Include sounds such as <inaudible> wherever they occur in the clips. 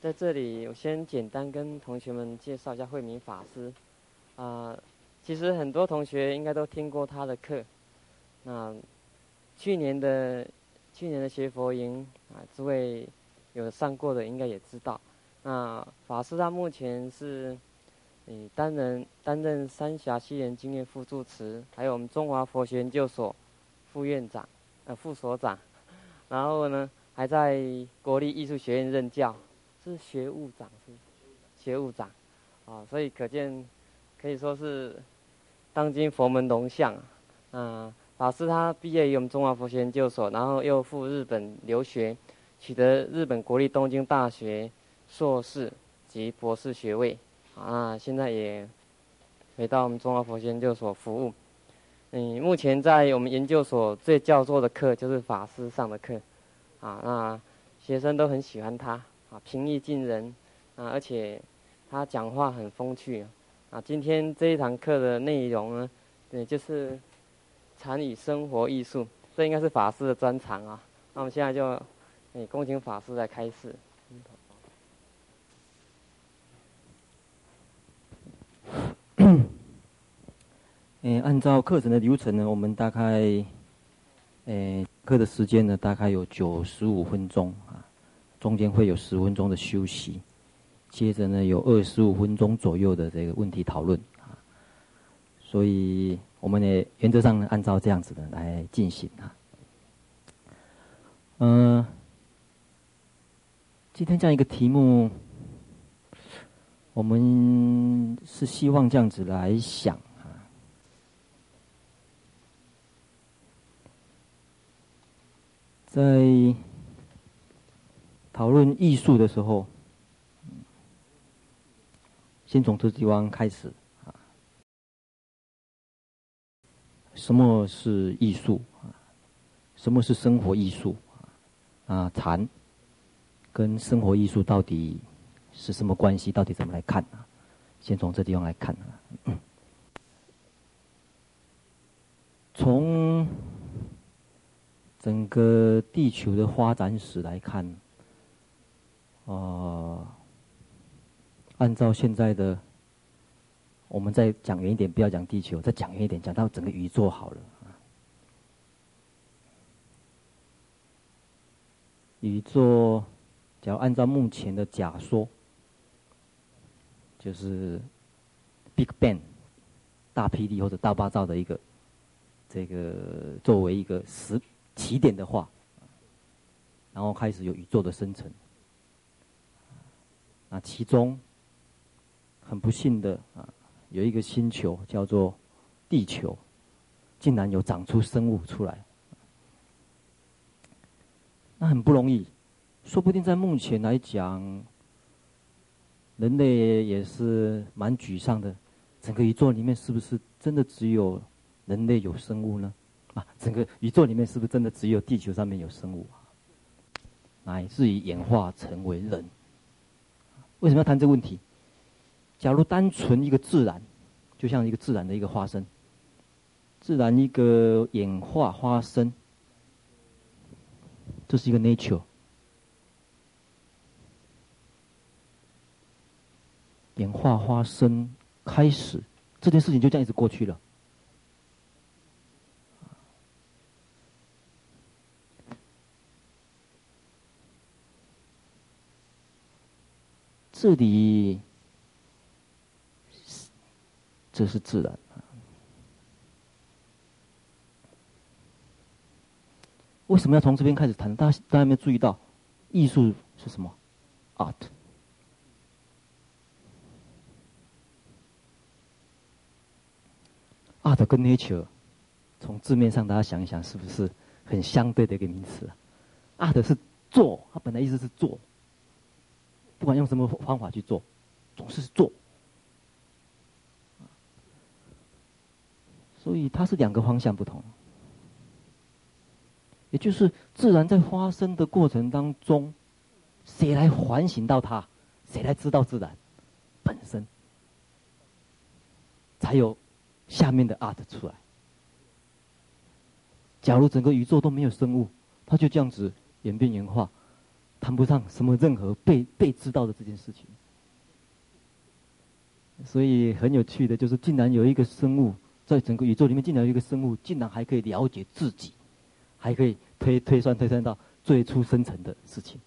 在这里我先简单跟同学们介绍一下慧明法师。啊、其实很多同学应该都听过他的课。那去年的去年的学佛营啊，诸位有上过的应该也知道。那法师他目前是，嗯，担任担任三峡西莲经验副住持，还有我们中华佛学研究所副院长，呃，副所长。<laughs> 然后呢，还在国立艺术学院任教，是学务长是？学务长，啊，所以可见。可以说是当今佛门龙象，啊，法师他毕业于我们中华佛学研究所，然后又赴日本留学，取得日本国立东京大学硕士及博士学位，啊，现在也回到我们中华佛学研究所服务。嗯，目前在我们研究所最叫座的课就是法师上的课，啊，那学生都很喜欢他，啊，平易近人，啊，而且他讲话很风趣。啊，今天这一堂课的内容呢，对，就是禅与生活艺术，这应该是法师的专长啊。那我们现在就，哎，恭请法师来开示。嗯，<coughs> 按照课程的流程呢，我们大概，诶，课的时间呢，大概有九十五分钟啊，中间会有十分钟的休息。接着呢，有二十五分钟左右的这个问题讨论啊，所以我们也原则上，按照这样子的来进行啊。嗯，今天这样一个题目，我们是希望这样子来想啊，在讨论艺术的时候。先从这地方开始啊，什么是艺术啊？什么是生活艺术啊？禅跟生活艺术到底是什么关系？到底怎么来看啊？先从这地方来看啊。<coughs> 从整个地球的发展史来看，啊。按照现在的，我们再讲远一点，不要讲地球，再讲远一点，讲到整个宇宙好了。宇宙，假如按照目前的假说，就是 Big Bang 大霹雳或者大爆炸的一个这个作为一个始起点的话，然后开始有宇宙的生成，那其中。很不幸的啊，有一个星球叫做地球，竟然有长出生物出来，那很不容易。说不定在目前来讲，人类也是蛮沮丧的。整个宇宙里面是不是真的只有人类有生物呢？啊，整个宇宙里面是不是真的只有地球上面有生物啊？乃至于演化成为人？为什么要谈这个问题？假如单纯一个自然，就像一个自然的一个发生，自然一个演化发生，这是一个 nature。演化发生开始，这件事情就这样一直过去了。这里。这是自然。为什么要从这边开始谈？大家大家有没有注意到，艺术是什么？Art。Art 跟 Nature，从字面上大家想一想，是不是很相对的一个名词？Art 是做，它本来意思是做，不管用什么方法去做，总是做。所以它是两个方向不同，也就是自然在发生的过程当中，谁来反省到它？谁来知道自然本身？才有下面的 art 出来。假如整个宇宙都没有生物，它就这样子演变演化，谈不上什么任何被被知道的这件事情。所以很有趣的就是，竟然有一个生物在整个宇宙里面，竟然有一个生物，竟然还可以了解自己，还可以推推算推算到最初生成的事情。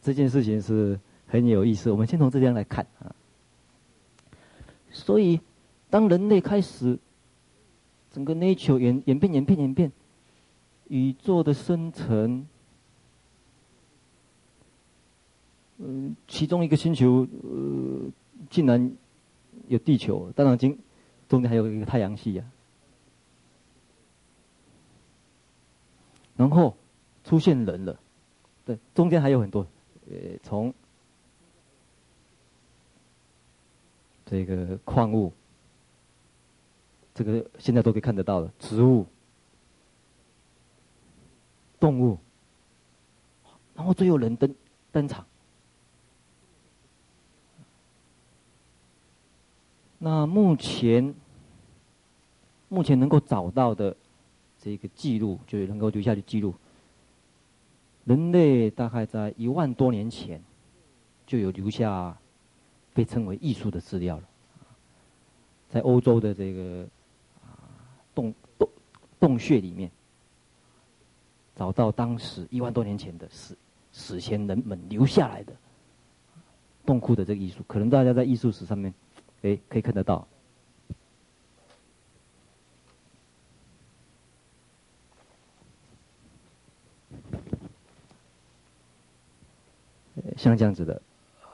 这件事情是很有意思。我们先从这边来看啊。所以，当人类开始整个 nature 演演变演变演变，宇宙的生成。嗯，其中一个星球，呃，竟然有地球，当然，经中间还有一个太阳系呀、啊。然后出现人了，对，中间还有很多，呃，从这个矿物，这个现在都可以看得到了，植物、动物，然后最后人登登场。那目前，目前能够找到的这个记录，就是能够留下的记录，人类大概在一万多年前就有留下被称为艺术的资料了。在欧洲的这个洞洞洞穴里面，找到当时一万多年前的史史前人们留下来的洞窟的这个艺术，可能大家在艺术史上面。哎，可以看得到，像这样子的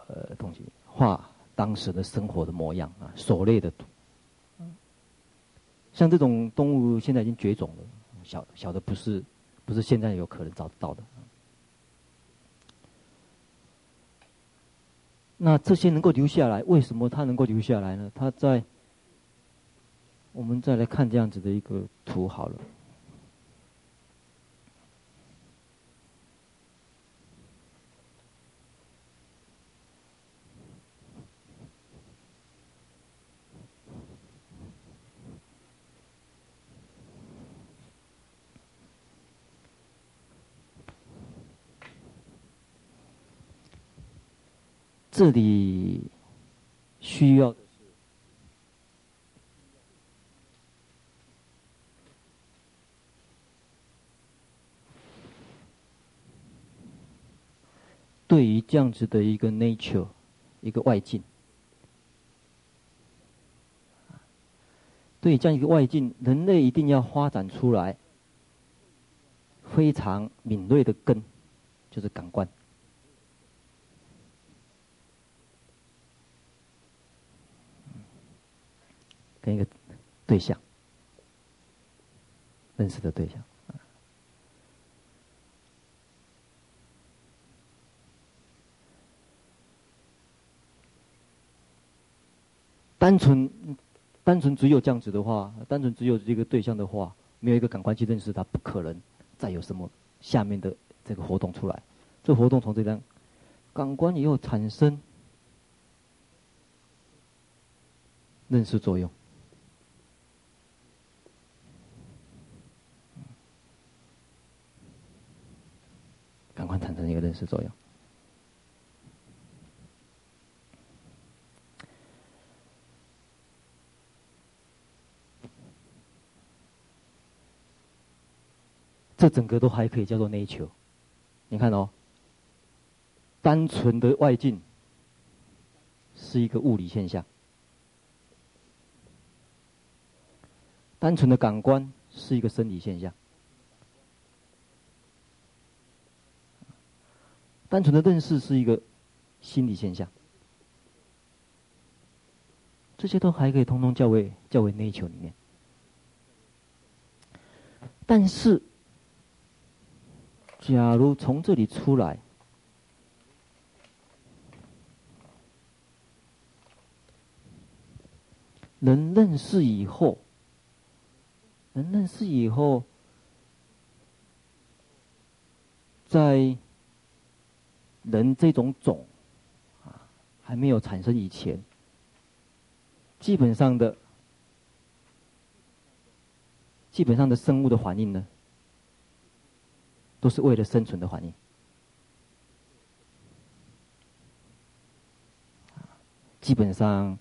呃东西，画当时的生活的模样啊，狩猎的图。像这种动物现在已经绝种了，小小的不是不是现在有可能找得到的。那这些能够留下来，为什么它能够留下来呢？它在，我们再来看这样子的一个图好了。这里需要，对于这样子的一个 nature，一个外境，对这样一个外境，人类一定要发展出来非常敏锐的根，就是感官。跟一个对象认识的对象，单纯单纯只有这样子的话，单纯只有这个对象的话，没有一个感官去认识它，不可能再有什么下面的这个活动出来。这活动从这张感官以后产生认识作用。感官产生一个认识作用。这整个都还可以叫做 nature。你看哦，单纯的外境是一个物理现象，单纯的感官是一个生理现象。单纯的认识是一个心理现象，这些都还可以通通叫为叫为 nature 里面。但是，假如从这里出来，人认识以后，人认识以后，在人这种种啊还没有产生以前，基本上的基本上的生物的反应呢，都是为了生存的反应。基本上，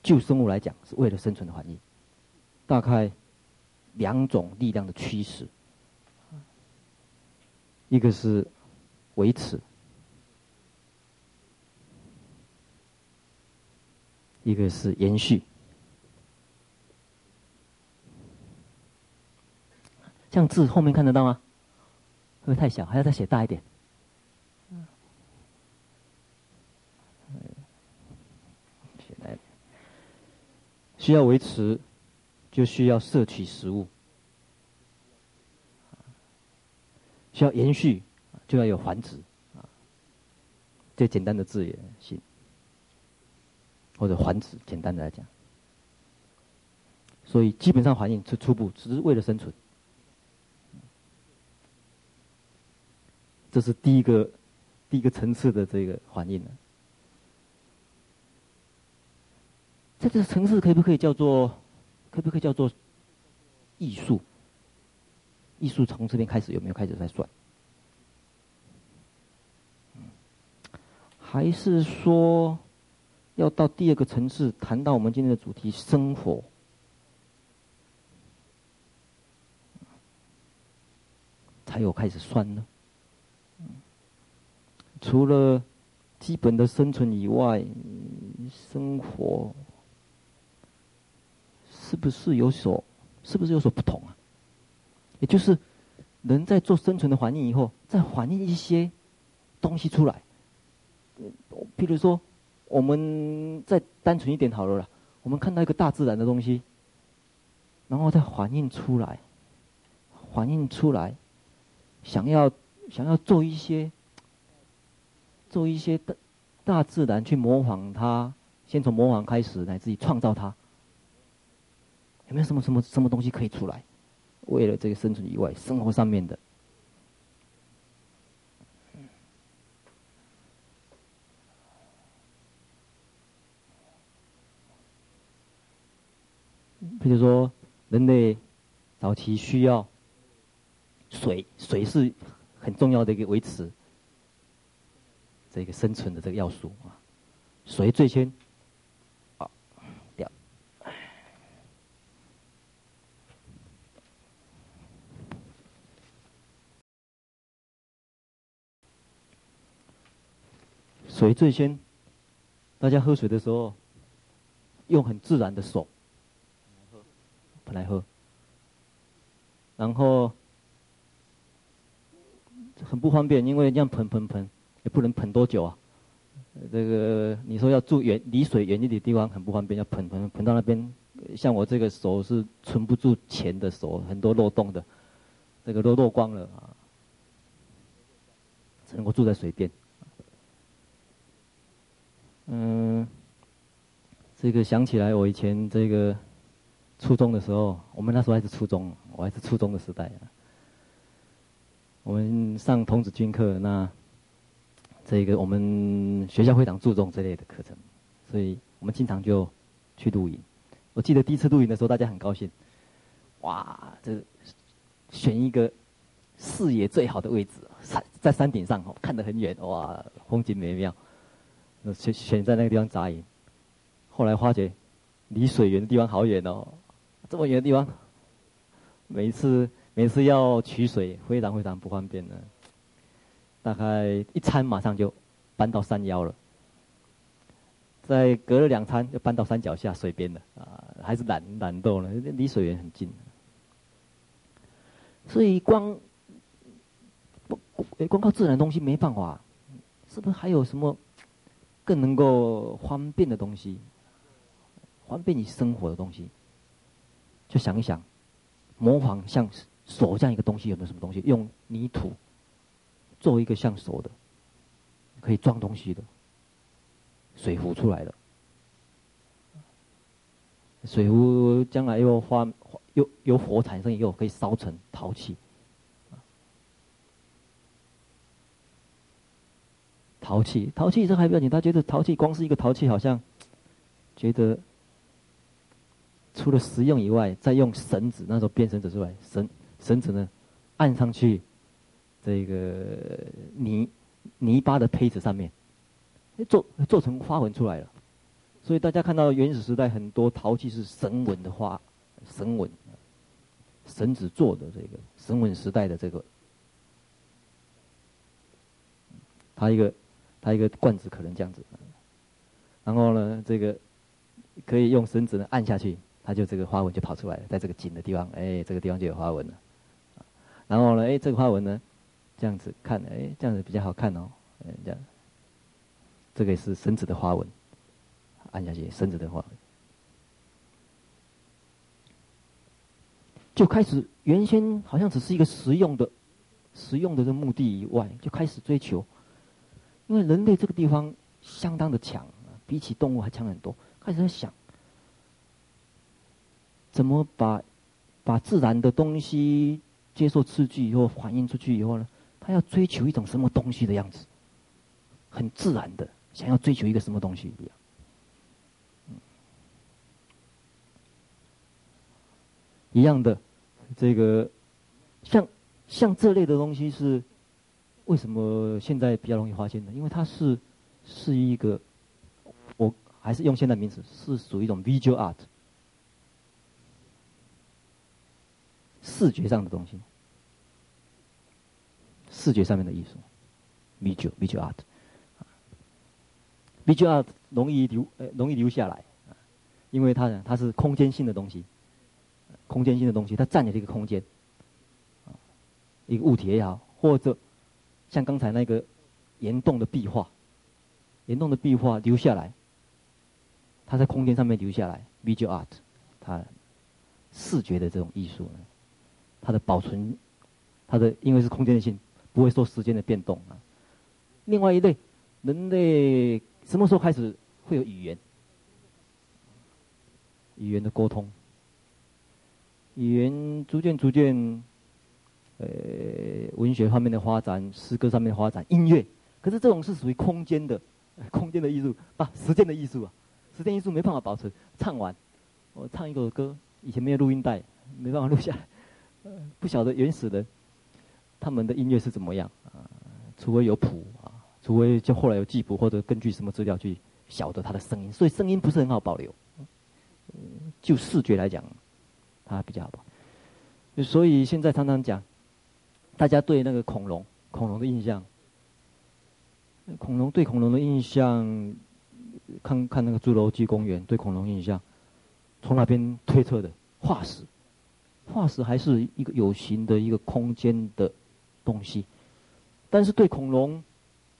就生物来讲，是为了生存的环境，大概两种力量的驱使，一个是维持，一个是延续。这样字后面看得到吗？会不会太小？还要再写大一点？需要维持。就需要摄取食物，需要延续，就要有繁殖，最简单的字也行，或者繁殖，简单的来讲，所以基本上环境是初步，只是为了生存，这是第一个第一个层次的这个环境呢，在这个层次可不可以叫做？可不可以叫做艺术？艺术从这边开始有没有开始在算？还是说要到第二个层次谈到我们今天的主题生活，才有开始算呢？除了基本的生存以外，生活。是不是有所，是不是有所不同啊？也就是人在做生存的环境以后，再反映一些东西出来。譬如说，我们再单纯一点好了啦，我们看到一个大自然的东西，然后再反映出来，反映出来，想要想要做一些，做一些大大自然去模仿它，先从模仿开始，来自于创造它。有没有什么什么什么东西可以出来？为了这个生存以外，生活上面的，比如说人类早期需要水，水是很重要的一个维持这个生存的这个要素啊，水最先啊掉。水最先，大家喝水的时候，用很自然的手来喝，然后很不方便，因为这样喷喷喷，也不能喷多久啊。这个你说要住远离水远一点地方很不方便，要喷喷喷到那边，像我这个手是存不住钱的手，很多漏洞的，这个都漏光了啊，只能够住在水边。嗯，这个想起来，我以前这个初中的时候，我们那时候还是初中，我还是初中的时代。我们上童子军课，那这个我们学校非常注重这类的课程，所以我们经常就去露营。我记得第一次露营的时候，大家很高兴，哇，这选一个视野最好的位置，山在山顶上，看得很远，哇，风景美妙。选选在那个地方扎营，后来发觉离水源的地方好远哦，这么远的地方，每次每次要取水非常非常不方便的，大概一餐马上就搬到山腰了，再隔了两餐就搬到山脚下水边了啊，还是懒懒惰了，离水源很近，所以光光靠自然东西没办法，是不是还有什么？更能够方便的东西，方便你生活的东西，就想一想，模仿像手这样一个东西，有没有什么东西？用泥土做一个像手的，可以装东西的水壶出来的。水壶将来又发又有火产生以后，可以烧成陶器。陶器，陶器这还不要紧，他觉得陶器光是一个陶器，好像觉得除了实用以外，再用绳子，那时候编绳子之外，绳绳子呢按上去，这个泥泥巴的胚子上面，做做成花纹出来了，所以大家看到原始时代很多陶器是绳纹的花，绳纹，绳子做的这个绳纹时代的这个，它一个它一个罐子可能这样子，然后呢，这个可以用绳子呢按下去，它就这个花纹就跑出来了，在这个紧的地方，哎，这个地方就有花纹了。然后呢，哎，这个花纹呢，这样子看，哎，这样子比较好看哦，哎，这样，这个也是绳子的花纹，按下去，绳子的花纹，就开始原先好像只是一个实用的、实用的这目的以外，就开始追求，因为人类这个地方相当的强，比起动物还强很多，开始在想，怎么把把自然的东西。接受刺激以后，反映出去以后呢，他要追求一种什么东西的样子，很自然的想要追求一个什么东西一样。一样的，这个像像这类的东西是为什么现在比较容易发现呢？因为它是是一个，我还是用现在名词，是属于一种 visual art。视觉上的东西，视觉上面的艺术，visual visual art，visual art 容易留呃容易留下来，因为它呢它是空间性的东西，空间性的东西，它占有这个空间，一个物体也好，或者像刚才那个岩洞的壁画，岩洞的壁画留下来，它在空间上面留下来，visual art，它视觉的这种艺术呢。它的保存，它的因为是空间性，不会受时间的变动啊。另外一类，人类什么时候开始会有语言？语言的沟通，语言逐渐逐渐，呃，文学方面的发展，诗歌上面的发展，音乐。可是这种是属于空间的，空间的艺术啊，时间的艺术啊，时间艺术没办法保存。唱完，我唱一首歌，以前没有录音带，没办法录下来。不晓得原始的他们的音乐是怎么样啊？除非有谱啊，除非就后来有记谱或者根据什么资料去晓得他的声音，所以声音不是很好保留。就视觉来讲，它比较好。所以现在常常讲，大家对那个恐龙、恐龙的印象，恐龙对恐龙的印象，看看那个侏罗纪公园对恐龙印象，从哪边推测的？化石。化石还是一个有形的一个空间的东西，但是对恐龙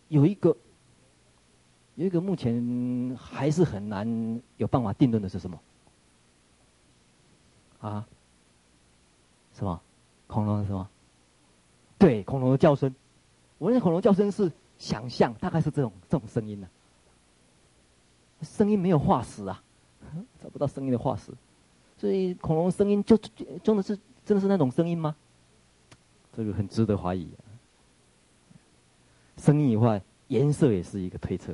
有一个有一个目前还是很难有办法定论的是什么？啊？什么？恐龙是什么？对，恐龙的叫声。我认为恐龙叫声是想象，大概是这种这种声音呢、声音没有化石啊，找不到声音的化石。所以恐龙声音就真的是真的是那种声音吗？这个很值得怀疑。声音以外，颜色也是一个推测，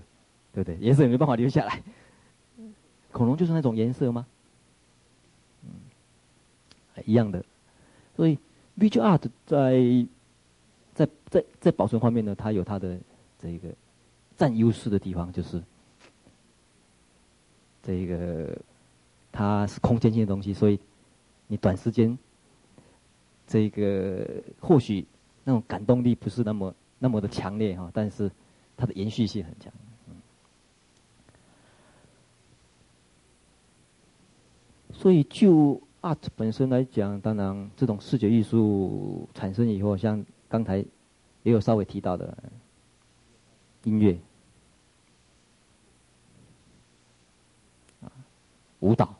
对不对？颜色也没办法留下来。恐龙就是那种颜色吗？一样的。所以，visual art 在在在在保存方面呢，它有它的这个占优势的地方，就是这个。它是空间性的东西，所以你短时间，这个或许那种感动力不是那么那么的强烈哈，但是它的延续性很强。所以就 art 本身来讲，当然这种视觉艺术产生以后，像刚才也有稍微提到的音乐、舞蹈。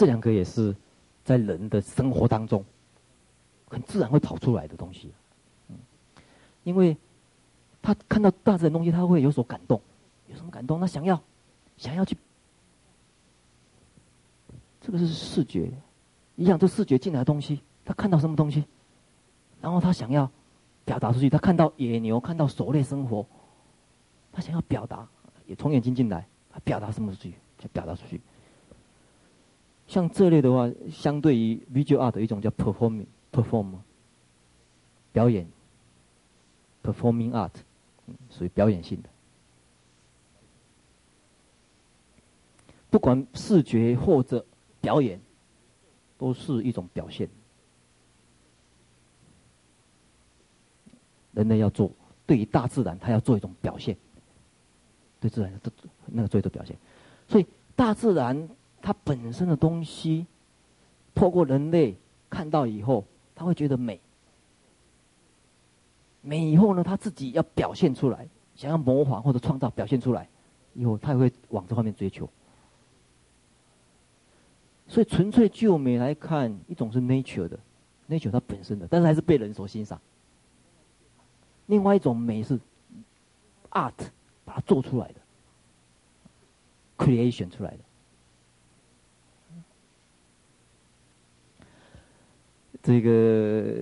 这两个也是在人的生活当中很自然会跑出来的东西，因为他看到大自然东西，他会有所感动，有什么感动？他想要想要去，这个是视觉，一样，这视觉进来的东西，他看到什么东西，然后他想要表达出去。他看到野牛，看到狩猎生活，他想要表达，也从眼睛进来，他表达什么出去，就表达出去。像这类的话，相对于 visual art 的一种叫 performing perform 表演 performing art，属于表演性的。不管视觉或者表演，都是一种表现。人类要做，对于大自然，他要做一种表现。对自然的那个做一种表现，所以大自然它本身的东西，透过人类看到以后，他会觉得美。美以后呢，他自己要表现出来，想要模仿或者创造表现出来，以后他也会往这方面追求。所以纯粹就美来看，一种是 nature 的，nature 它本身的，但是还是被人所欣赏。另外一种美是 art 把它做出来的，creation 出来的。这个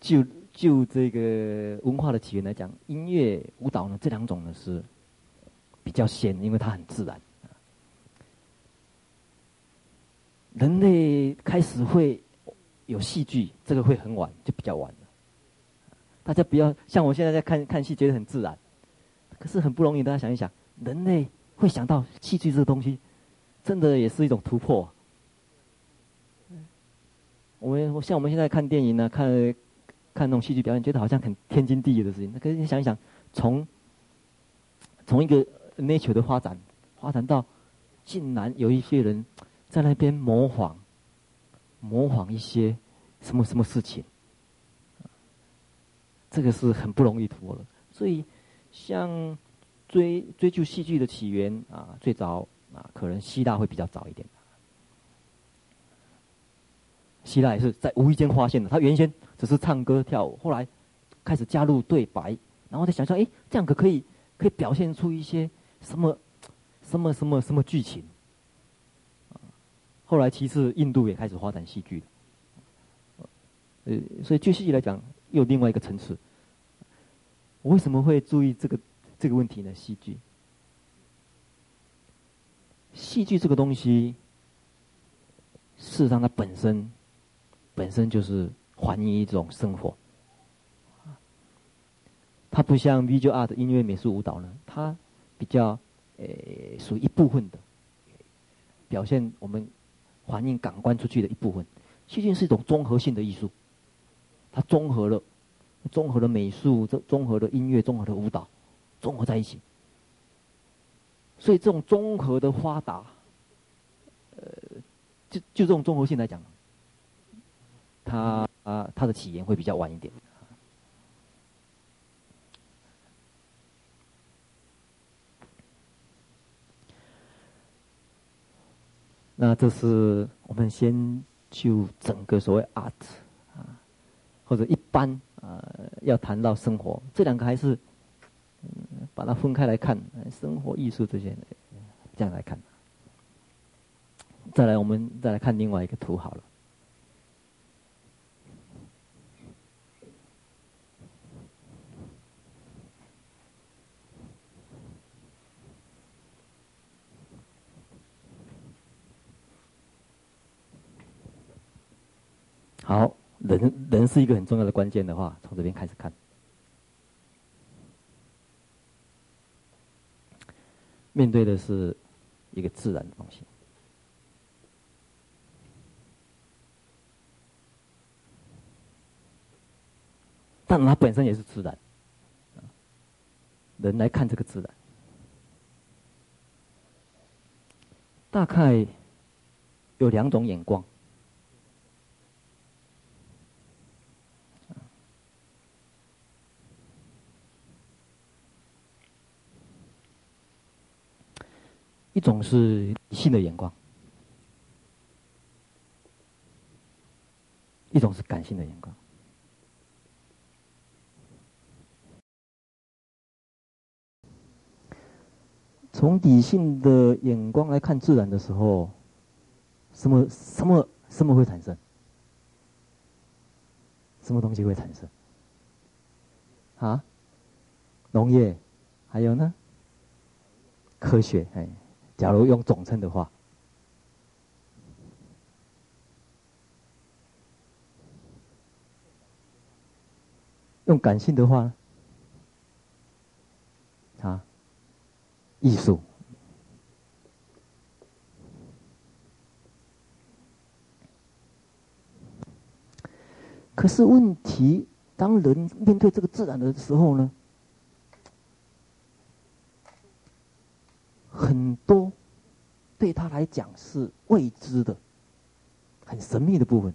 就就这个文化的起源来讲，音乐、舞蹈呢，这两种呢是比较先，因为它很自然。人类开始会有戏剧，这个会很晚，就比较晚。大家不要像我现在在看看戏，觉得很自然，可是很不容易。大家想一想，人类会想到戏剧这个东西，真的也是一种突破。我们像我们现在看电影呢，看看那种戏剧表演，觉得好像很天经地义的事情。那可是你想一想，从从一个 nature 的发展，发展到竟然有一些人。在那边模仿，模仿一些什么什么事情，这个是很不容易突破的。所以，像追追究戏剧的起源啊，最早啊，可能希腊会比较早一点。希腊也是在无意间发现的，他原先只是唱歌跳舞，后来开始加入对白，然后再想想，哎，这样可可以可以表现出一些什么什么什么什么剧情。后来，其次，印度也开始发展戏剧。呃，所以就戏剧来讲，又有另外一个层次。我为什么会注意这个这个问题呢？戏剧，戏剧这个东西，事实上它本身本身就是反映一种生活。它不像 visual art 音乐、美术、舞蹈呢，它比较呃属于一部分的表现我们。反映感官出去的一部分，戏剧是一种综合性的艺术，它综合了，综合了美术，综合了音乐，综合了舞蹈，综合在一起。所以这种综合的发达，呃，就就这种综合性来讲，它啊，它的起源会比较晚一点。那这是我们先就整个所谓 art 啊，或者一般啊，要谈到生活，这两个还是嗯把它分开来看，生活艺术这些这样来看。再来，我们再来看另外一个图好了。好，人人是一个很重要的关键的话，从这边开始看。面对的是一个自然的东西，但它本身也是自然。人来看这个自然，大概有两种眼光。一种是理性的眼光，一种是感性的眼光。从理性的眼光来看自然的时候，什么什么什么会产生？什么东西会产生？啊？农业，还有呢？科学，哎。假如用总称的话。用感性的话。啊。艺术。可是问题，当人面对这个自然的时候呢？来讲是未知的、很神秘的部分。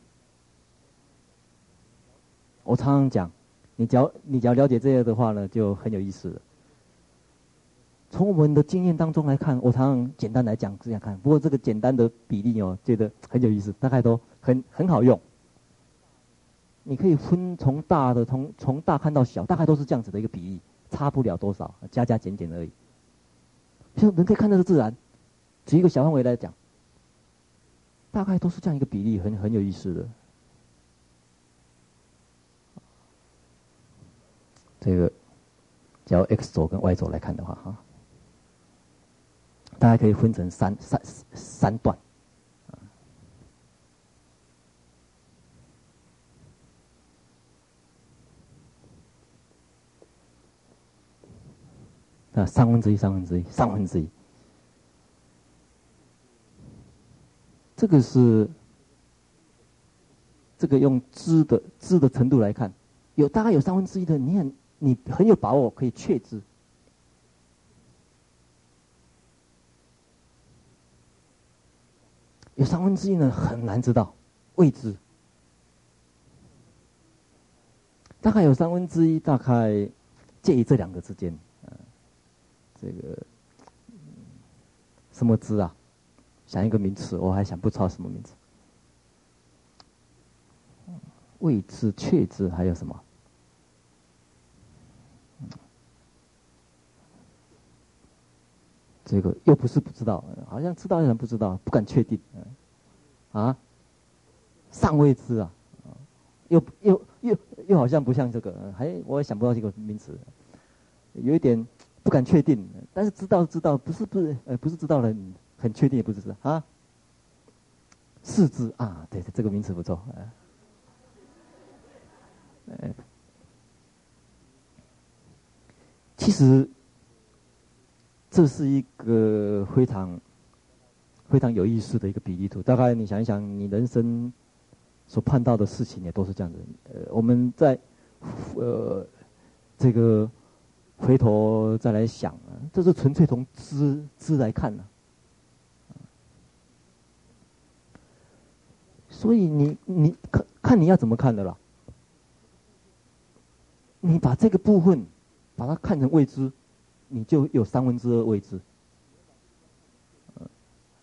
我常常讲，你只要你只要了解这些的话呢，就很有意思了。从我们的经验当中来看，我常常简单来讲这样看。不过这个简单的比例哦，觉得很有意思，大概都很很好用。你可以分从大的从从大看到小，大概都是这样子的一个比例，差不了多少，加加减减而已。就人可以看到的自然，举一个小范围来讲，大概都是这样一个比例，很很有意思的。这个，叫 X 轴跟 Y 轴来看的话，哈，大概可以分成三三三段。啊，三分之一，三分之一，三分之一。这个是这个用知的知的程度来看，有大概有三分之一的，你很你很有把握可以确知。有三分之一呢，很难知道，未知。大概有三分之一，大概介于这两个之间。这个什么知啊？想一个名词，我还想不出来什么名词。未知、确知，还有什么？这个又不是不知道，好像知道的人不知道，不敢确定。啊？尚未知啊？又又又又好像不像这个，还我也想不到这个名词，有一点。不敢确定，但是知道知道，不是不是，呃，不是知道了，很确定也不是知啊。四知啊，对对，这个名词不错，呃，其实这是一个非常非常有意思的一个比例图。大概你想一想，你人生所碰到的事情也都是这样子。呃，我们在呃这个。回头再来想啊，这是纯粹从知知来看呢、啊。所以你你看看你要怎么看的啦。你把这个部分把它看成未知，你就有三分之二未知。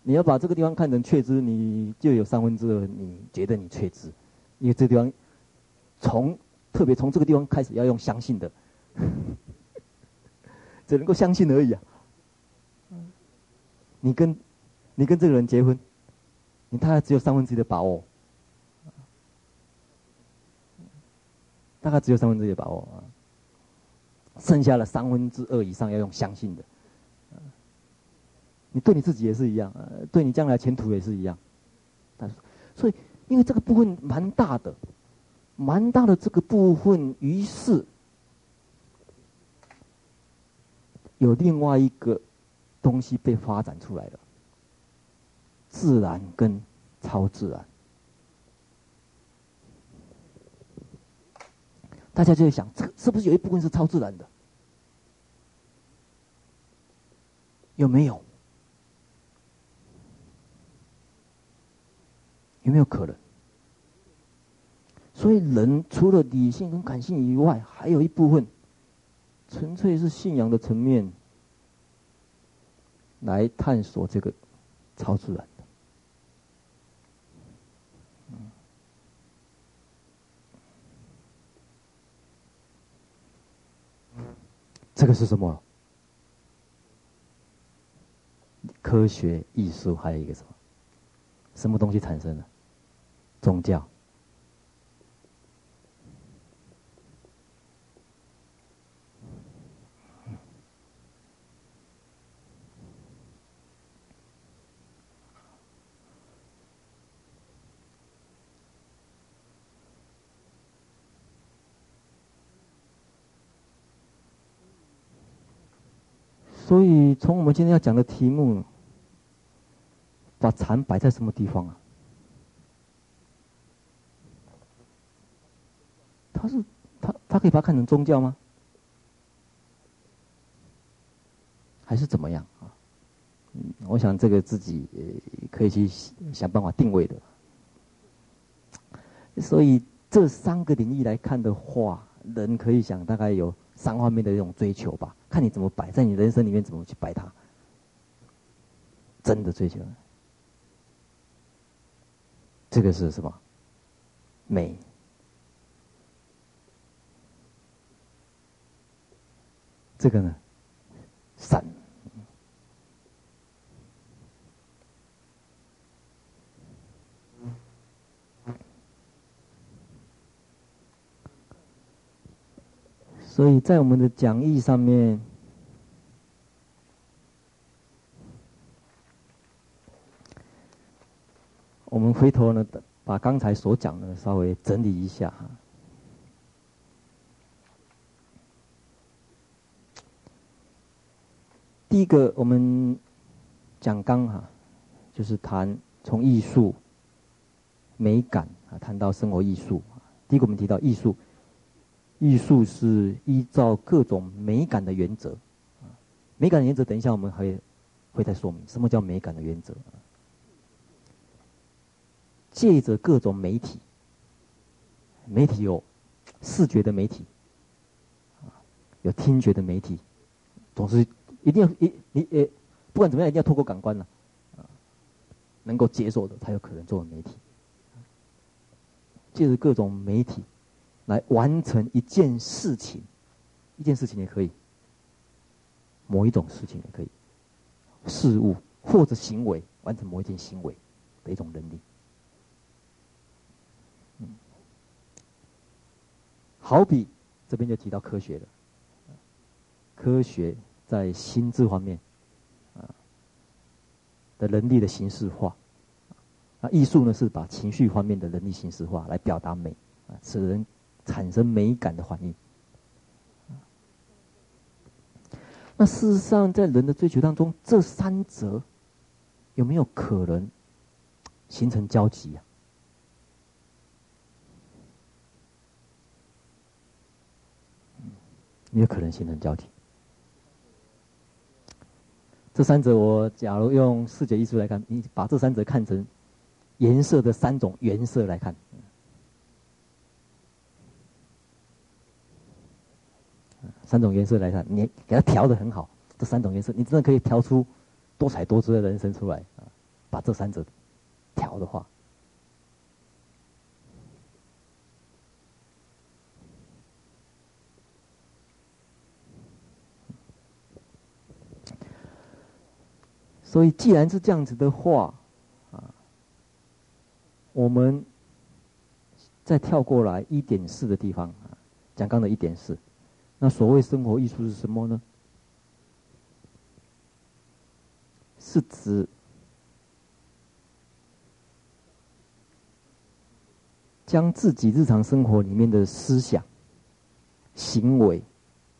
你要把这个地方看成确知，你就有三分之二你觉得你确知，因为这地方从特别从这个地方开始要用相信的。<laughs> 只能够相信而已啊！你跟，你跟这个人结婚，你大概只有三分之一的把握，大概只有三分之一的把握啊，剩下的三分之二以上要用相信的。你对你自己也是一样，对你将来前途也是一样。但是，所以因为这个部分蛮大的，蛮大的这个部分，于是。有另外一个东西被发展出来了，自然跟超自然，大家就会想，这是不是有一部分是超自然的？有没有？有没有可能？所以，人除了理性跟感性以外，还有一部分。纯粹是信仰的层面来探索这个超自然这个是什么？科学、艺术，还有一个什么？什么东西产生的？宗教。所以，从我们今天要讲的题目，把禅摆在什么地方啊？他是他他可以把它看成宗教吗？还是怎么样啊？嗯，我想这个自己可以去想办法定位的。所以这三个领域来看的话，人可以想大概有三方面的这种追求吧，看你怎么摆，在你人生里面怎么去摆它。真的追求，这个是什么？美。这个呢，善。所以在我们的讲义上面，我们回头呢，把刚才所讲的稍微整理一下哈。第一个，我们讲纲哈，就是谈从艺术、美感啊，谈到生活艺术。第一个，我们提到艺术。艺术是依照各种美感的原则，美感的原则，等一下我们会会再说明什么叫美感的原则。借着各种媒体，媒体有视觉的媒体，有听觉的媒体，总是一定要一你诶，不管怎么样，一定要透过感官了，能够接受的才有可能作为媒体。借着各种媒体。来完成一件事情，一件事情也可以，某一种事情也可以，事物或者行为完成某一件行为的一种能力。嗯，好比这边就提到科学了，科学在心智方面啊的能力的形式化，啊，艺术呢是把情绪方面的能力形式化来表达美啊，使人。产生美感的反应。那事实上，在人的追求当中，这三者有没有可能形成交集啊？也有可能形成交集。这三者，我假如用视觉艺术来看，你把这三者看成颜色的三种原色来看。三种颜色来看，你给它调的很好。这三种颜色，你真的可以调出多彩多姿的人生出来啊！把这三者调的话，所以既然是这样子的话，啊，我们再跳过来一点四的地方啊，讲刚的一点四。那所谓生活艺术是什么呢？是指将自己日常生活里面的思想、行为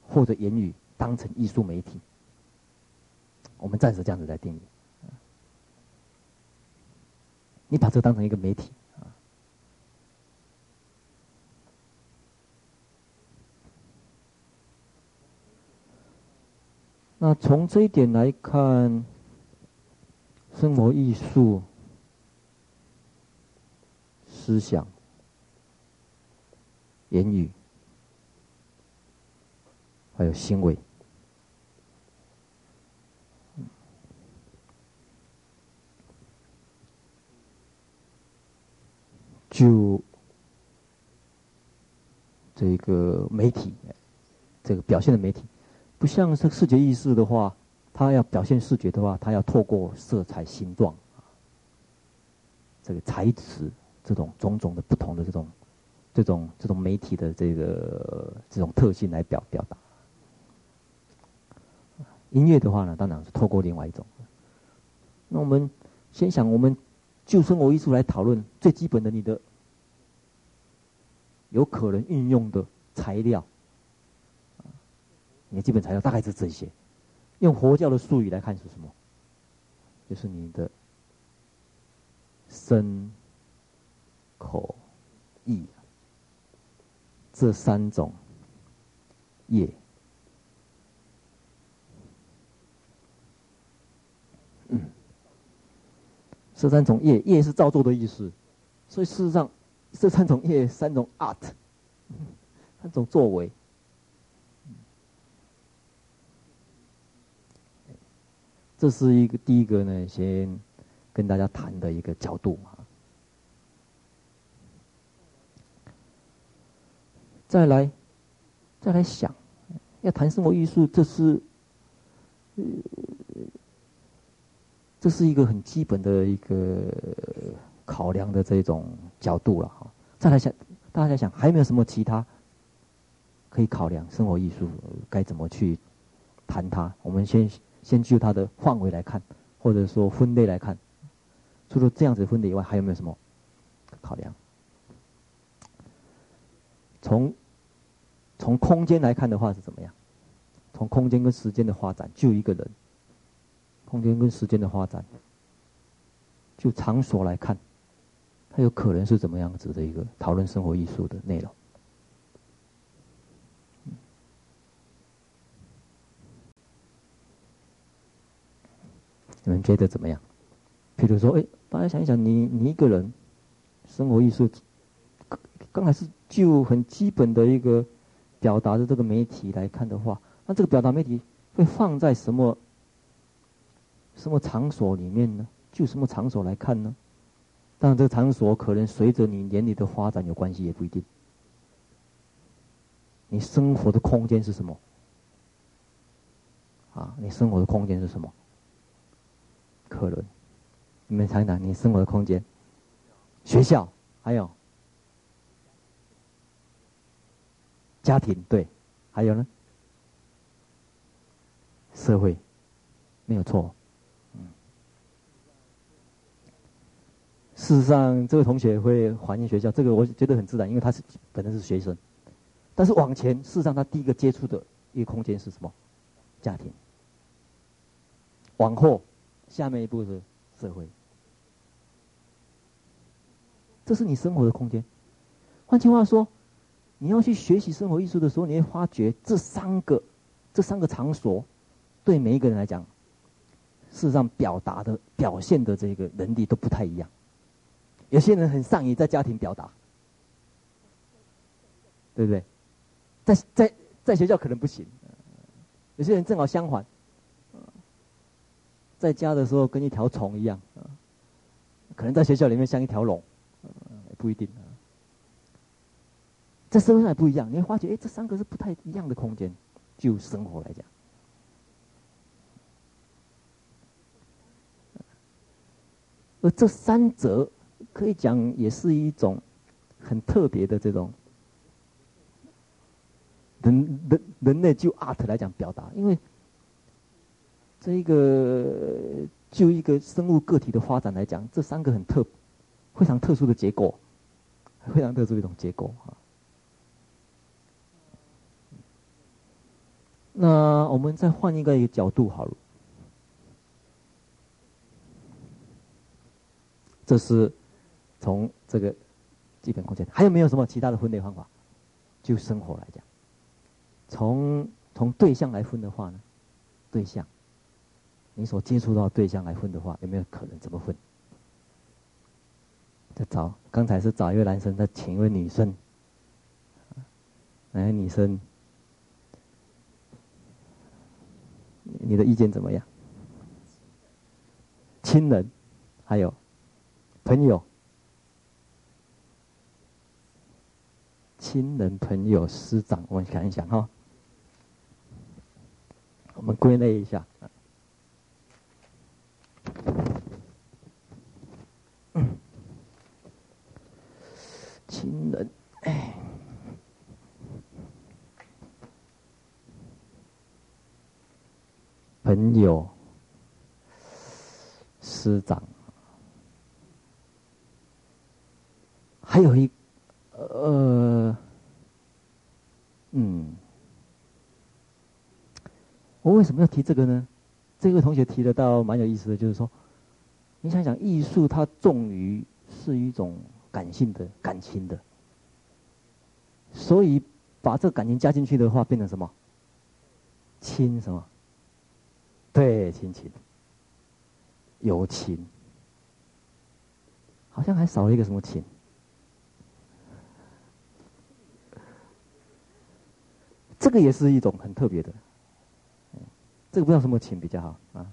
或者言语当成艺术媒体。我们暂时这样子来定义。你把这当成一个媒体。那从这一点来看，生活艺术、思想、言语，还有行为，就这个媒体，这个表现的媒体。不像是视觉艺术的话，它要表现视觉的话，它要透过色彩、形状，这个材质，这种种种的不同的这种、这种、这种媒体的这个这种特性来表表达。音乐的话呢，当然是透过另外一种。那我们先想，我们就生活艺术来讨论最基本的，你的有可能运用的材料。你的基本材料大概是这些，用佛教的术语来看是什么？就是你的身、口、意这三种业。嗯，这三种业，业是造作的意思，所以事实上，这三种业，三种 art，三种作为。这是一个第一个呢，先跟大家谈的一个角度啊。再来，再来想，要谈生活艺术，这是，这是一个很基本的一个考量的这种角度了哈。再来想，大家想，还有没有什么其他可以考量生活艺术该怎么去谈它？我们先。先就它的范围来看，或者说分类来看，除了这样子分类以外，还有没有什么考量？从从空间来看的话是怎么样？从空间跟时间的发展，就一个人，空间跟时间的发展，就场所来看，它有可能是怎么样子的一个讨论生活艺术的内容？你们觉得怎么样？譬如说，哎，大家想一想，你你一个人生活艺术，刚才是就很基本的一个表达的这个媒体来看的话，那这个表达媒体会放在什么什么场所里面呢？就什么场所来看呢？当然，这个场所可能随着你年龄的发展有关系，也不一定。你生活的空间是什么？啊，你生活的空间是什么？可能，你们想想，你生活的空间，学校，还有家庭，对，还有呢，社会，没有错，嗯。事实上，这位同学会怀念学校，这个我觉得很自然，因为他是本身是学生。但是往前，事实上他第一个接触的一个空间是什么？家庭。往后。下面一步是社会，这是你生活的空间。换句话说，你要去学习生活艺术的时候，你会发觉这三个、这三个场所，对每一个人来讲，事实上表达的、表现的这个能力都不太一样。有些人很善于在家庭表达，对不对？在在在学校可能不行。有些人正好相反。在家的时候跟一条虫一样，可能在学校里面像一条龙，不一定。在社会上也不一样，你会发觉，哎，这三个是不太一样的空间，就生活来讲。而这三者可以讲，也是一种很特别的这种人人人类就 art 来讲表达，因为。这一个就一个生物个体的发展来讲，这三个很特非常特殊的结构，非常特殊的一种结构啊。那我们再换一个一个角度好了，这是从这个基本空间，还有没有什么其他的分类方法？就生活来讲，从从对象来分的话呢，对象。你所接触到的对象来混的话，有没有可能怎么混？再找，刚才是找一位男生，再请一位女生。哪位女生？你的意见怎么样？亲人，还有朋友，亲人、朋友、师长，我们想一想哈。我们归类一下。亲人，哎，朋友，师长，还有一，呃，嗯，我为什么要提这个呢？这位同学提的倒蛮有意思的，就是说，你想想，艺术它重于是一种感性的感情的，所以把这感情加进去的话，变成什么？亲什么？对，亲情、友情，好像还少了一个什么情？这个也是一种很特别的，这个不知道什么情比较好啊？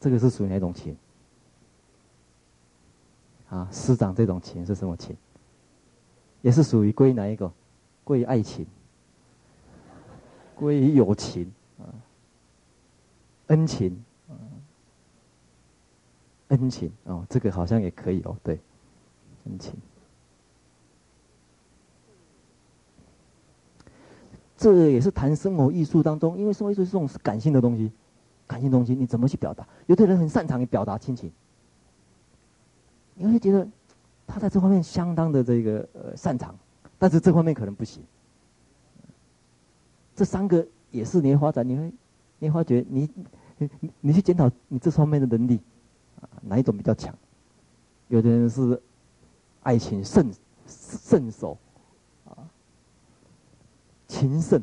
这个是属于哪种情？啊，师长这种情是什么情？也是属于归哪一个？归爱情，归友情啊？恩情啊？恩情哦，这个好像也可以哦，对，恩情。这也是谈生活艺术当中，因为生活艺术是这种感性的东西，感性东西你怎么去表达？有的人很擅长于表达亲情，你会觉得他在这方面相当的这个呃擅长，但是这方面可能不行。这三个也是你发展，你会你发觉你你你去检讨你这方面的能力啊，哪一种比较强？有的人是爱情圣圣手啊。情圣，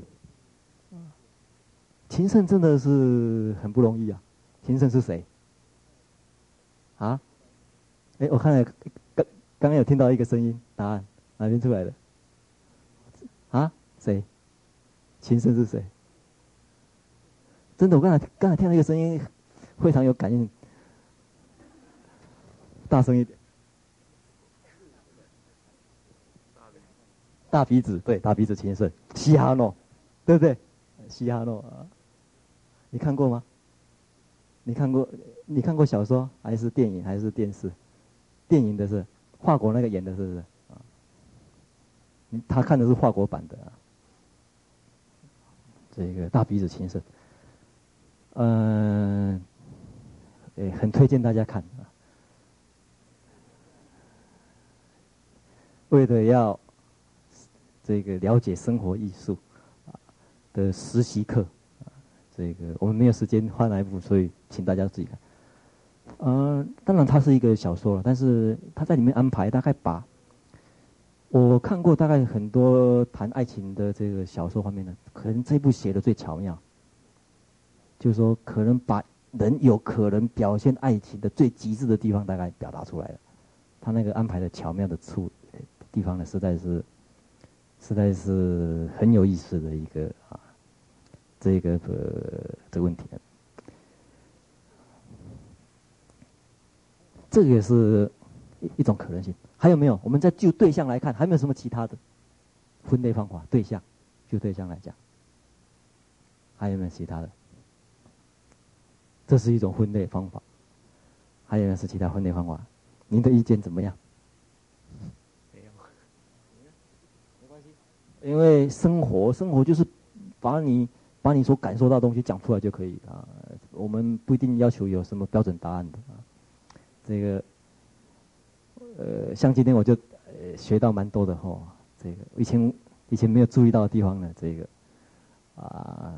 情圣真的是很不容易啊！情圣是谁？啊？哎，我看了，刚刚刚有听到一个声音，答案哪边出来的？啊？谁？情圣是谁？真的，我刚才刚才听到一个声音，非常有感应，大声一点。大鼻子，对，大鼻子情圣，西哈诺，对不对？西哈诺啊，你看过吗？你看过？你看过小说还是电影还是电视？电影的是华国那个演的，是不是？啊，他看的是华国版的。这个大鼻子情圣，嗯，很推荐大家看啊。为了要。这个了解生活艺术啊的实习课，这个我们没有时间翻来覆，所以请大家自己看。嗯、呃，当然它是一个小说了，但是它在里面安排大概把，我看过大概很多谈爱情的这个小说方面的，可能这部写的最巧妙，就是说可能把人有可能表现爱情的最极致的地方大概表达出来了，他那个安排的巧妙的处地方呢，实在是。实在是很有意思的一个啊，这个呃这个问题，这个也是一一种可能性。还有没有？我们再就对象来看，还有没有什么其他的分类方法？对象，就对象来讲，还有没有其他的？这是一种分类方法。还有没有是其他分类方法？您的意见怎么样？没有，没关系因为生活，生活就是把你把你所感受到的东西讲出来就可以啊。我们不一定要求有什么标准答案的啊。这个，呃，像今天我就呃学到蛮多的哈。这个以前以前没有注意到的地方呢，这个啊，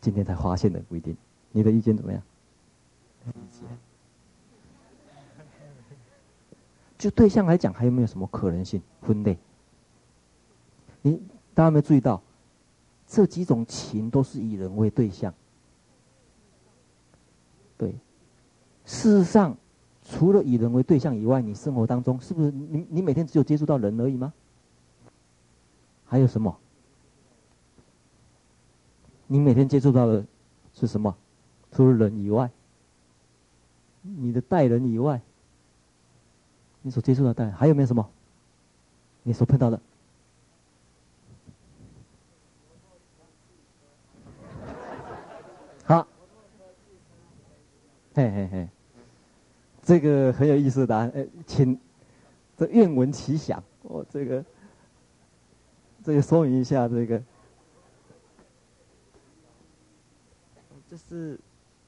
今天才发现的不一定。你的意见怎么样？<laughs> 就对象来讲，还有没有什么可能性分类？你大家有没有注意到，这几种情都是以人为对象？对，事实上，除了以人为对象以外，你生活当中是不是你你每天只有接触到人而已吗？还有什么？你每天接触到的是什么？除了人以外，你的待人以外，你所接触到的待人还有没有什么？你所碰到的？嘿嘿嘿，这个很有意思的答案。哎，请这愿闻其详。我、哦、这个这个说明一下，这个就是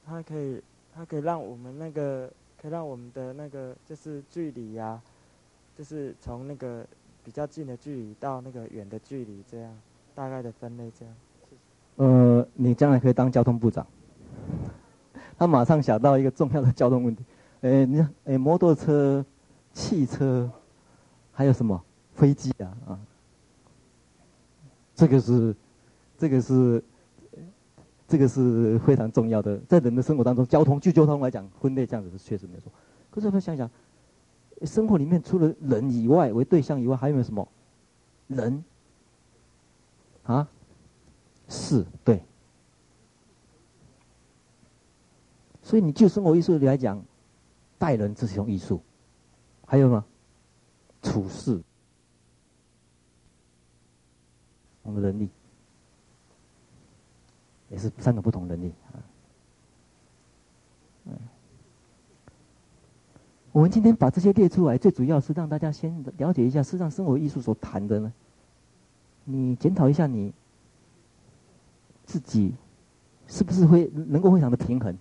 它可以，它可以让我们那个，可以让我们的那个，就是距离呀、啊，就是从那个比较近的距离到那个远的距离，这样大概的分类这样。呃，你将来可以当交通部长。他马上想到一个重要的交通问题，诶，<laughs> 你看，诶，摩托车、汽车，还有什么飞机啊啊？这个是，这个是，这个是非常重要的，在人的生活当中，交通就交通来讲，分类这样子是确实没错。可是我们想想，生活里面除了人以外为对象以外，还有没有什么？人啊？是，对。所以你就生活艺术来讲，待人这是一种艺术，还有吗？处事，我们的能力也是三种不同能力啊。我们今天把这些列出来，最主要是让大家先了解一下，事实上生活艺术所谈的呢，你检讨一下你自己是不是会能够非常的平衡。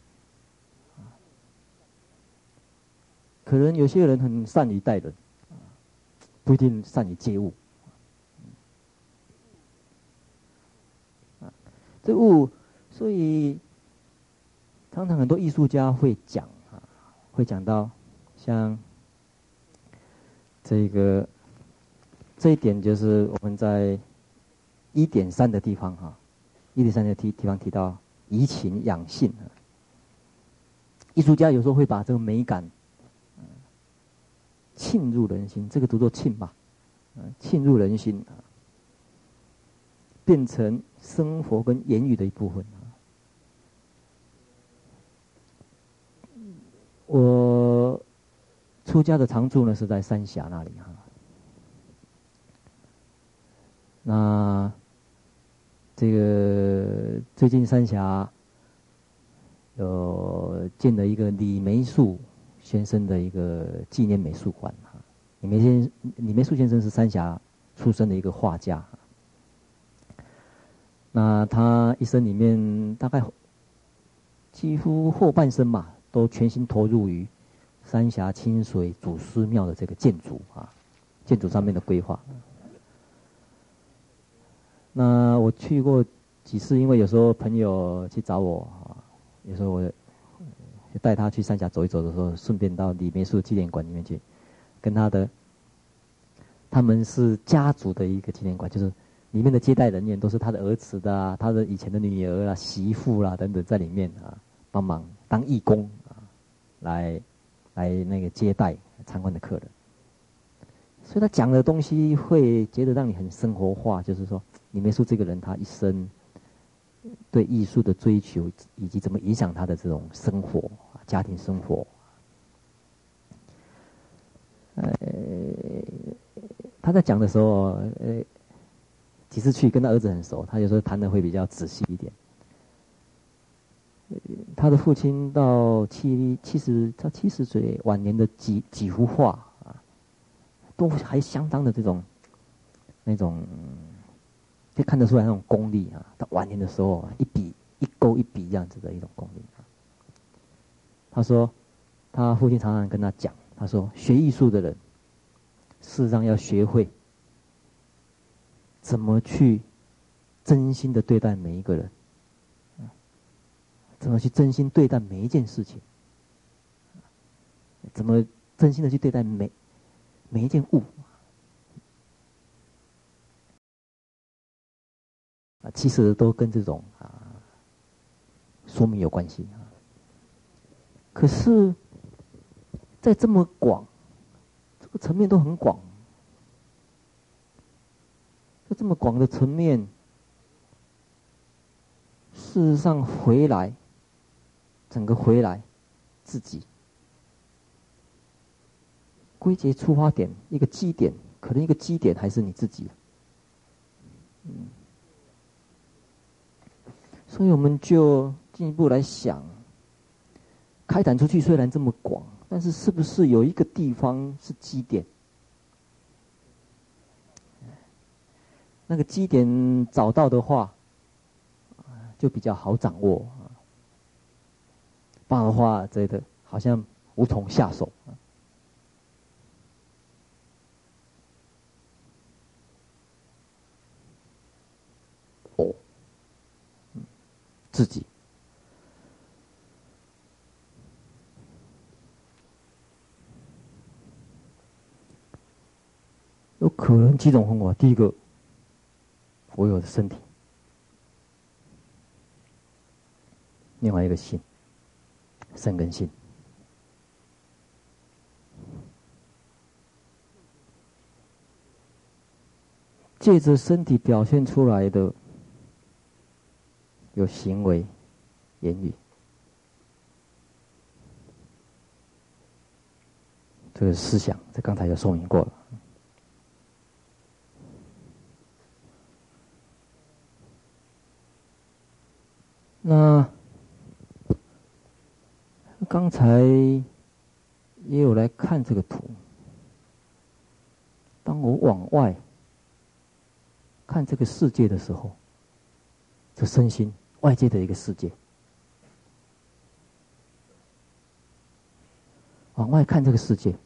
可能有些人很善于待人，不一定善于接物。这物，所以常常很多艺术家会讲啊，会讲到像这个这一点，就是我们在一点三的地方哈，一点三的地地方提到怡情养性啊，艺术家有时候会把这个美感。沁入人心，这个读作沁吧，嗯，沁入人心啊，变成生活跟言语的一部分啊。我出家的常住呢是在三峡那里哈，那这个最近三峡有建了一个李梅树。先生的一个纪念美术馆哈，李梅先李梅树先生是三峡出生的一个画家，那他一生里面大概几乎后半生嘛，都全心投入于三峡清水祖师庙的这个建筑啊，建筑上面的规划。那我去过几次，因为有时候朋友去找我啊，有时候我。就带他去三峡走一走的时候，顺便到李梅树纪念馆里面去，跟他的，他们是家族的一个纪念馆，就是里面的接待人员都是他的儿子的，他的以前的女儿啊、媳妇啦、等等在里面啊，帮忙当义工啊，来来那个接待参观的客人。所以他讲的东西会觉得让你很生活化，就是说李梅树这个人他一生。对艺术的追求，以及怎么影响他的这种生活、家庭生活。呃，他在讲的时候，呃，几次去跟他儿子很熟，他有时候谈的会比较仔细一点。他的父亲到七七十到七十岁晚年的几几幅画啊，都还相当的这种那种。可以看得出来那种功力啊！他晚年的时候，一笔一勾一笔这样子的一种功力啊。他说，他父亲常常跟他讲，他说学艺术的人，事实上要学会怎么去真心的对待每一个人，怎么去真心对待每一件事情，怎么真心的去对待每每一件物。啊，其实都跟这种啊说明有关系啊。可是，在这么广，这个层面都很广，在这么广的层面，事实上回来，整个回来，自己归结出发点，一个基点，可能一个基点还是你自己，嗯。所以我们就进一步来想，开展出去虽然这么广，但是是不是有一个地方是基点？那个基点找到的话，就比较好掌握。不然的话，觉得好像无从下手。自己。有可能几种方法。第一个，我有的身体；另外一个心，身跟心。借着身体表现出来的，有行为、言语，这个思想，这刚才就说明过了。那刚才也有来看这个图，当我往外。看这个世界的时候，这身心外界的一个世界，往外看这个世界。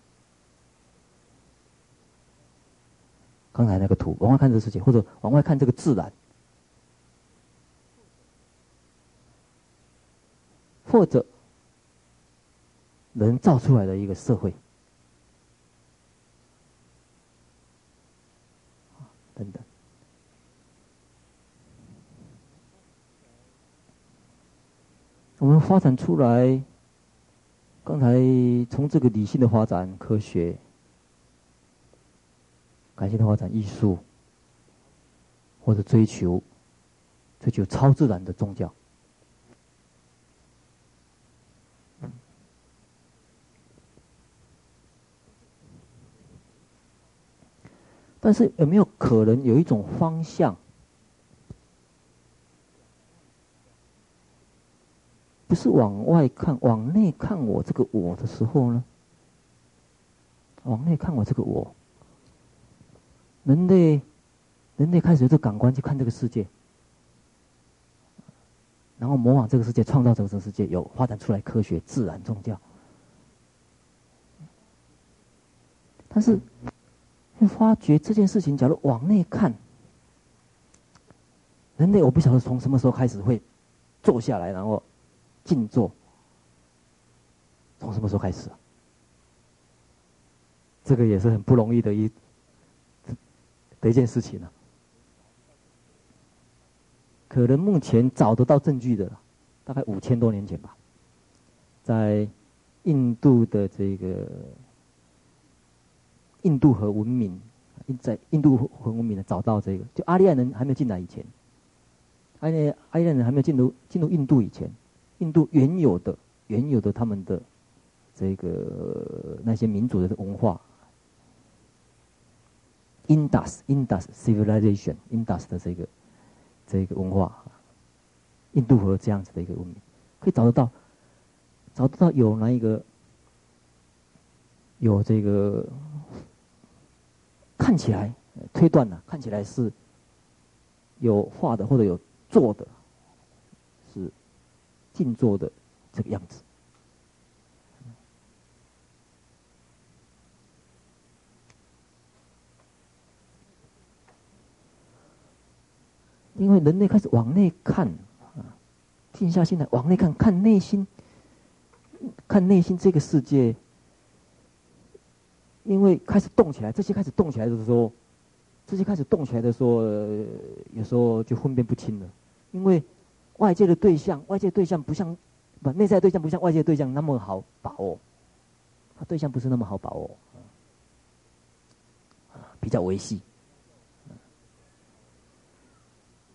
刚才那个图，往外看这个世界，或者往外看这个自然，或者人造出来的一个社会，等等。我们发展出来，刚才从这个理性的发展、科学、感性的发展、艺术，或者追求追求超自然的宗教，但是有没有可能有一种方向？不是往外看，往内看我这个我的时候呢？往内看我这个我，人类，人类开始有这感官去看这个世界，然后模仿这个世界，创造这个世界，有发展出来科学、自然、宗教。但是，会发觉这件事情，假如往内看，人类我不晓得从什么时候开始会坐下来，然后。静坐，从什么时候开始啊？这个也是很不容易的一的一件事情呢、啊。可能目前找得到证据的，大概五千多年前吧，在印度的这个印度河文明，在印度河文明的找到这个，就阿利安人还没有进来以前，阿利阿利安人还没有进入进入印度以前。印度原有的、原有的他们的这个那些民族的文化，Indus Indus Civilization Indus 的这个这个文化，印度河这样子的一个文明，可以找得到，找得到有哪一个有这个看起来推断呢、啊？看起来是有画的或者有做的。静坐的这个样子，因为人类开始往内看啊，静下心来往内看，看内心，看内心这个世界。因为开始动起来，这些开始动起来的时候，这些开始动起来的时候，有时候就分辨不清了，因为。外界的对象，外界对象不像，不内在对象不像外界对象那么好把握，他对象不是那么好把握，比较维系。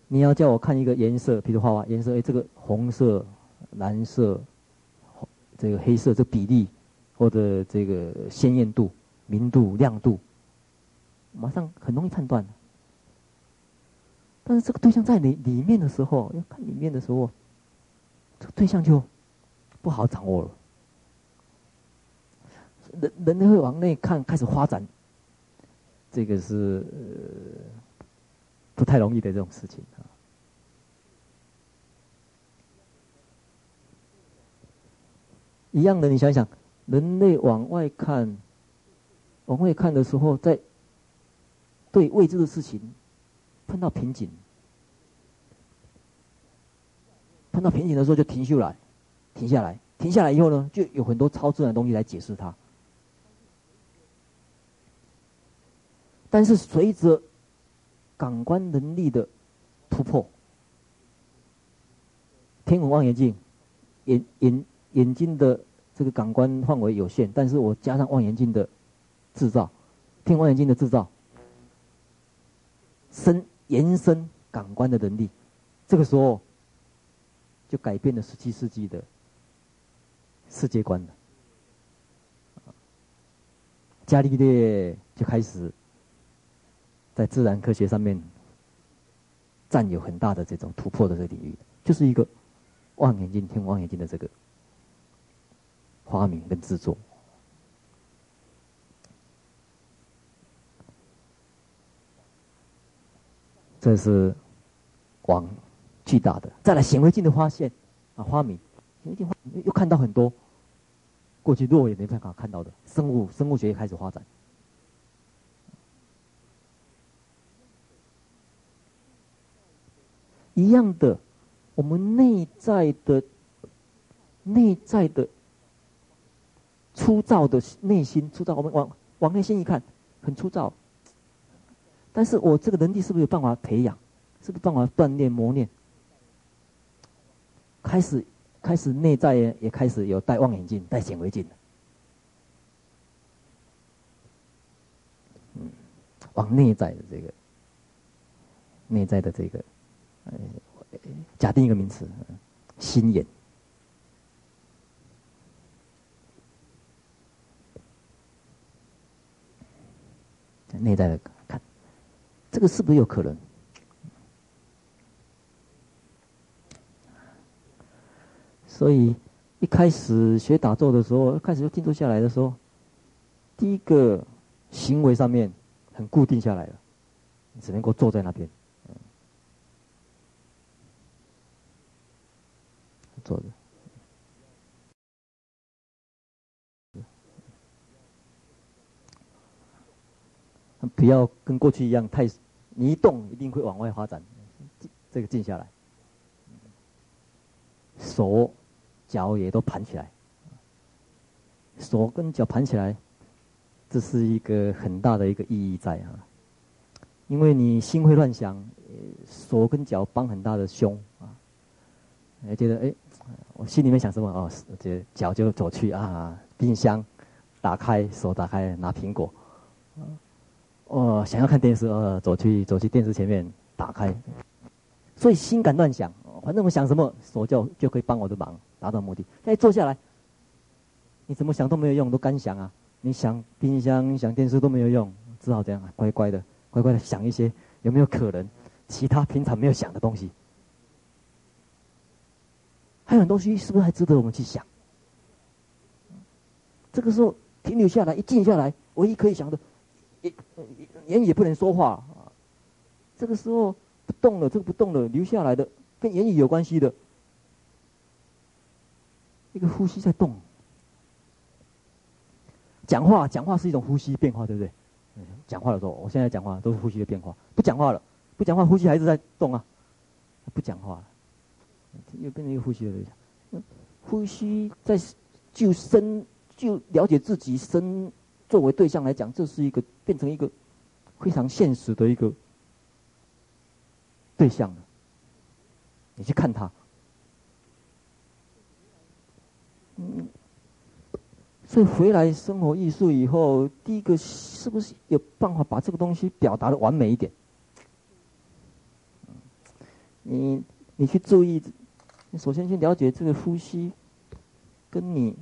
你要叫我看一个颜色，比如画画颜色，哎，这个红色、蓝色、这个黑色，这比例或者这个鲜艳度、明度、亮度，马上很容易判断。但是这个对象在里里面的时候，要看里面的时候，这个对象就不好掌握了。人人类会往内看，开始发展，这个是不太容易的这种事情啊。一样的，你想想，人类往外看，往外看的时候，在对未知的事情。碰到瓶颈，碰到瓶颈的时候就停下来，停下来，停下来以后呢，就有很多超自然的东西来解释它。但是随着感官能力的突破，天文望远镜，眼眼眼睛的这个感官范围有限，但是我加上望远镜的制造，天文望远镜的制造，深延伸感官的能力，这个时候就改变了十七世纪的世界观了。伽利略就开始。在自然科学上面占有很大的这种突破的这个领域，就是一个望远镜、天文望远镜的这个发明跟制作。这是往巨大的，再来显微镜的发现啊，发明显微镜又看到很多过去肉眼没办法看到的生物，生物学也开始发展。一样的，我们内在的、内在的粗糙的内心，粗糙。我们往往内心一看，很粗糙。但是我这个能力是不是有办法培养？是不是办法锻炼磨练？开始，开始内在也也开始有戴望远镜、戴显微镜。嗯，往内在的这个，内在的这个。假定一个名词，心眼。内在的，这个是不是有可能？所以一开始学打坐的时候，开始就静坐下来的时候，第一个行为上面很固定下来了，你只能够坐在那边。坐着，不要跟过去一样太，你一动一定会往外发展，这个静下来，手脚也都盘起来，手跟脚盘起来，这是一个很大的一个意义在啊，因为你心会乱想，手跟脚帮很大的胸啊，还觉得哎。我心里面想什么？哦，这脚就走去啊，冰箱打开，手打开拿苹果。哦，想要看电视，哦，走去走去电视前面打开。所以心敢乱想，反正我想什么，手就就可以帮我的忙，达到目的。现在坐下来，你怎么想都没有用，都干想啊！你想冰箱、想电视都没有用，只好这样啊，乖乖的、乖乖的想一些有没有可能其他平常没有想的东西。还有很多东西是不是还值得我们去想？这个时候停留下来，一静下来，唯一可以想的，也言语也不能说话啊。这个时候不动了，这个不动了，留下来的跟言语有关系的，一个呼吸在动。讲话，讲话是一种呼吸变化，对不对？讲话的时候，我现在讲话都是呼吸的变化。不讲话了，不讲话，呼吸还是在动啊。不讲话了。又变成一个呼吸的对象，呼吸在就身就了解自己身作为对象来讲，这是一个变成一个非常现实的一个对象了。你去看他，嗯，所以回来生活艺术以后，第一个是不是有办法把这个东西表达的完美一点？你你去注意。你首先去了解这个呼吸，跟你，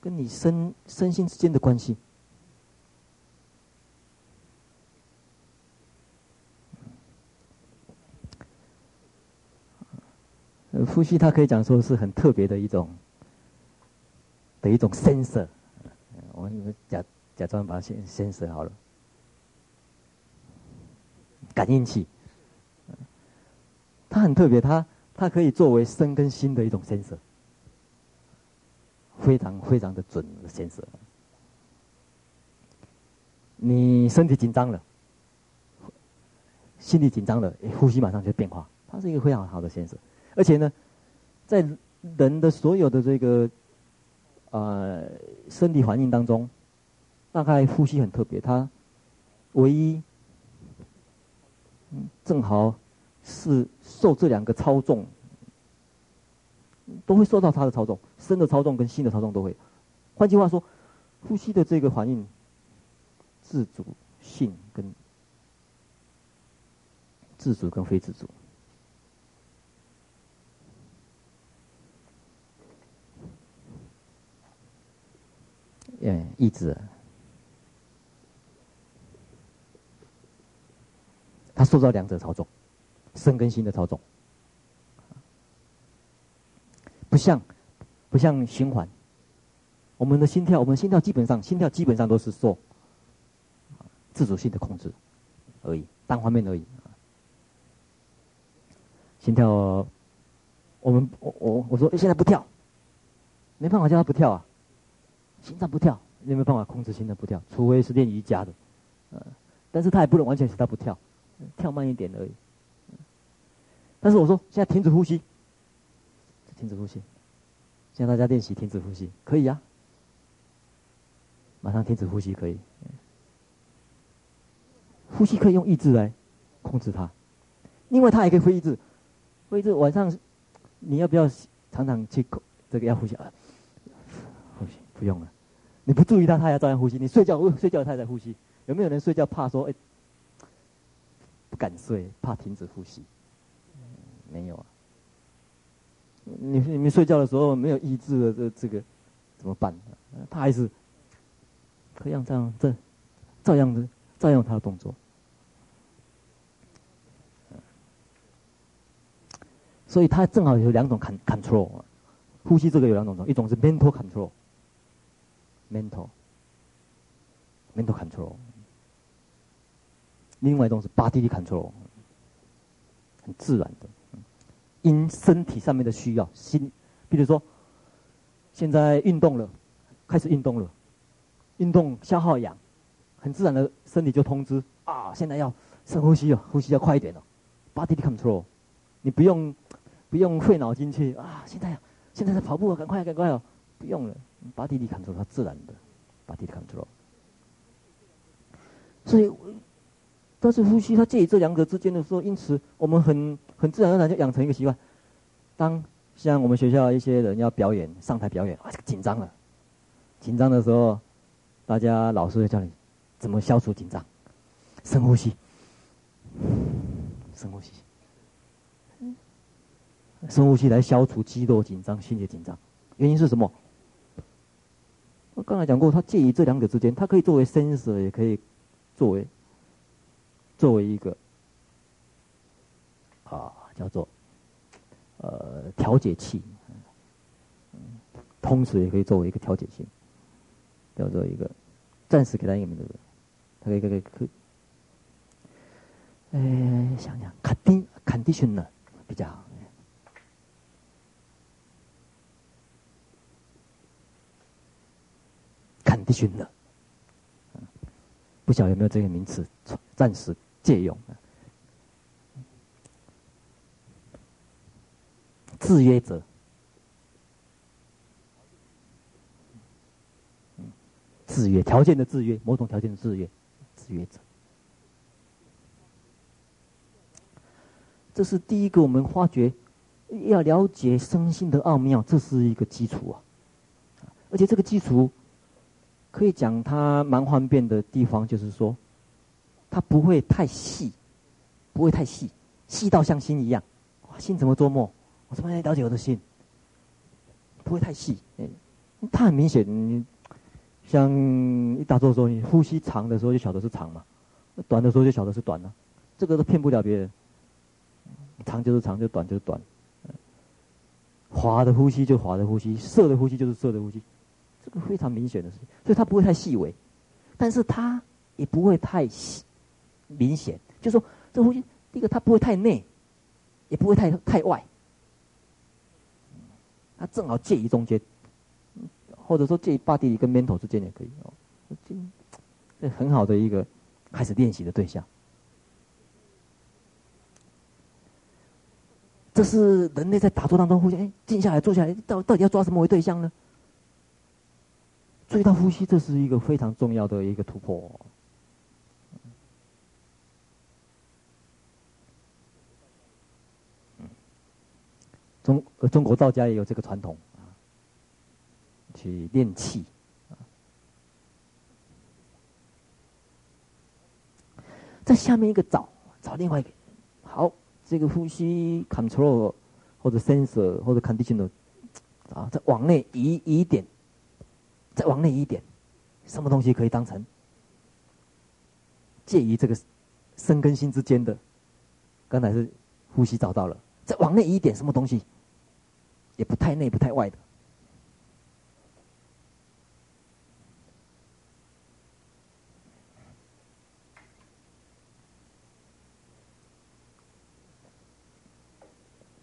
跟你身身心之间的关系。呼吸它可以讲说是很特别的一种，的一种 sensor。我们假假装把它先 sensor 好了，感应器。它很特别，它。它可以作为身跟心的一种 sensor，非常非常的准的先生。你身体紧张了，心里紧张了，呼吸马上就变化。它是一个非常好的 sensor，而且呢，在人的所有的这个呃身体反应当中，大概呼吸很特别，它唯一正好是受这两个操纵，都会受到它的操纵，身的操纵跟心的操纵都会。换句话说，呼吸的这个反应，自主性跟自主跟非自主。哎，意志，他受到两者操纵，身跟心的操纵，不像不像循环。我们的心跳，我们心跳基本上心跳基本上都是受自主性的控制而已，单方面而已。心跳，我们我我我说，现在不跳，没办法叫他不跳啊。心脏不跳，你有没有办法控制心脏不跳？除非是练瑜伽的，呃，但是他也不能完全使他不跳，跳慢一点而已。但是我说现在停止呼吸，停止呼吸，现在大家练习停止呼吸，可以呀，马上停止呼吸可以。呼吸可以用意志来控制它，另外它也可以非意志，非意志晚上你要不要常常去这个要呼吸啊？呼吸不用了，你不注意它，它也照样呼吸。你睡觉，睡觉它也在呼吸。有没有人睡觉怕说，哎，不敢睡，怕停止呼吸？没有啊。你你们睡觉的时候没有意志的这这个怎么办？他还是可以这样这样这照样的照样他的动作。所以他正好有两种 control，呼吸这个有两种，一种是 mental control。mental mental control，另外一种是 body control，很自然的，因身体上面的需要，心，比如说，现在运动了，开始运动了，运动消耗氧，很自然的身体就通知啊，现在要深呼吸了，呼吸要快一点了，body control，你不用不用费脑筋去啊，现在现在在跑步，赶快赶快哦，不用了。巴蒂力 control 它自然的，巴蒂力 control。所以，但是呼吸它介于这两者之间的时候，因此我们很很自然而然就养成一个习惯。当像我们学校一些人要表演上台表演，啊，这个紧张了，紧张的时候，大家老师会教你怎么消除紧张，深呼吸，深呼吸，深呼吸来消除肌肉紧张、心理紧张。原因是什么？我刚才讲过，它介于这两者之间，它可以作为 sensor，也可以作为作为一个啊叫做呃调节器，同时也可以作为一个调节器，叫做一个暂时给它一个名字，它可以可以可以，哎，想想，condi conditioner 比较好。必须的，不晓得有没有这个名词，暂时借用。制约者，制约条件的制约，某种条件的制约，制约者。这是第一个，我们发觉要了解身心的奥妙，这是一个基础啊，而且这个基础。可以讲它蛮方便的地方，就是说，它不会太细，不会太细，细到像心一样。哇，心怎么琢磨？我怎么来了解我的心？不会太细，哎，它很明显。你像一打坐的时候，你呼吸长的时候就晓得是长嘛，短的时候就晓得是短了。这个都骗不了别人，长就是长，就短就是短。滑的呼吸就滑的呼吸，涩的呼吸就是涩的呼吸。这个非常明显的事情，所以它不会太细微，但是它也不会太细明显。就是说，这呼吸，第一个它不会太内，也不会太太外，它正好介于中间，或者说介于 body 跟 mental 之间也可以哦。这这很好的一个开始练习的对象。这是人类在打坐当中互相哎静下来坐下来，到到底要抓什么为对象呢？注意到呼吸，这是一个非常重要的一个突破。中中国道家也有这个传统啊，去练气啊。在下面一个找找另外一个，好，这个呼吸 control 或者 sensor 或者 conditional 啊，再往内移移一点，再往内移一点，什么东西可以当成介于这个身跟心之间的？刚才是呼吸找到了，再往内移一点，什么东西？也不太内不太外的，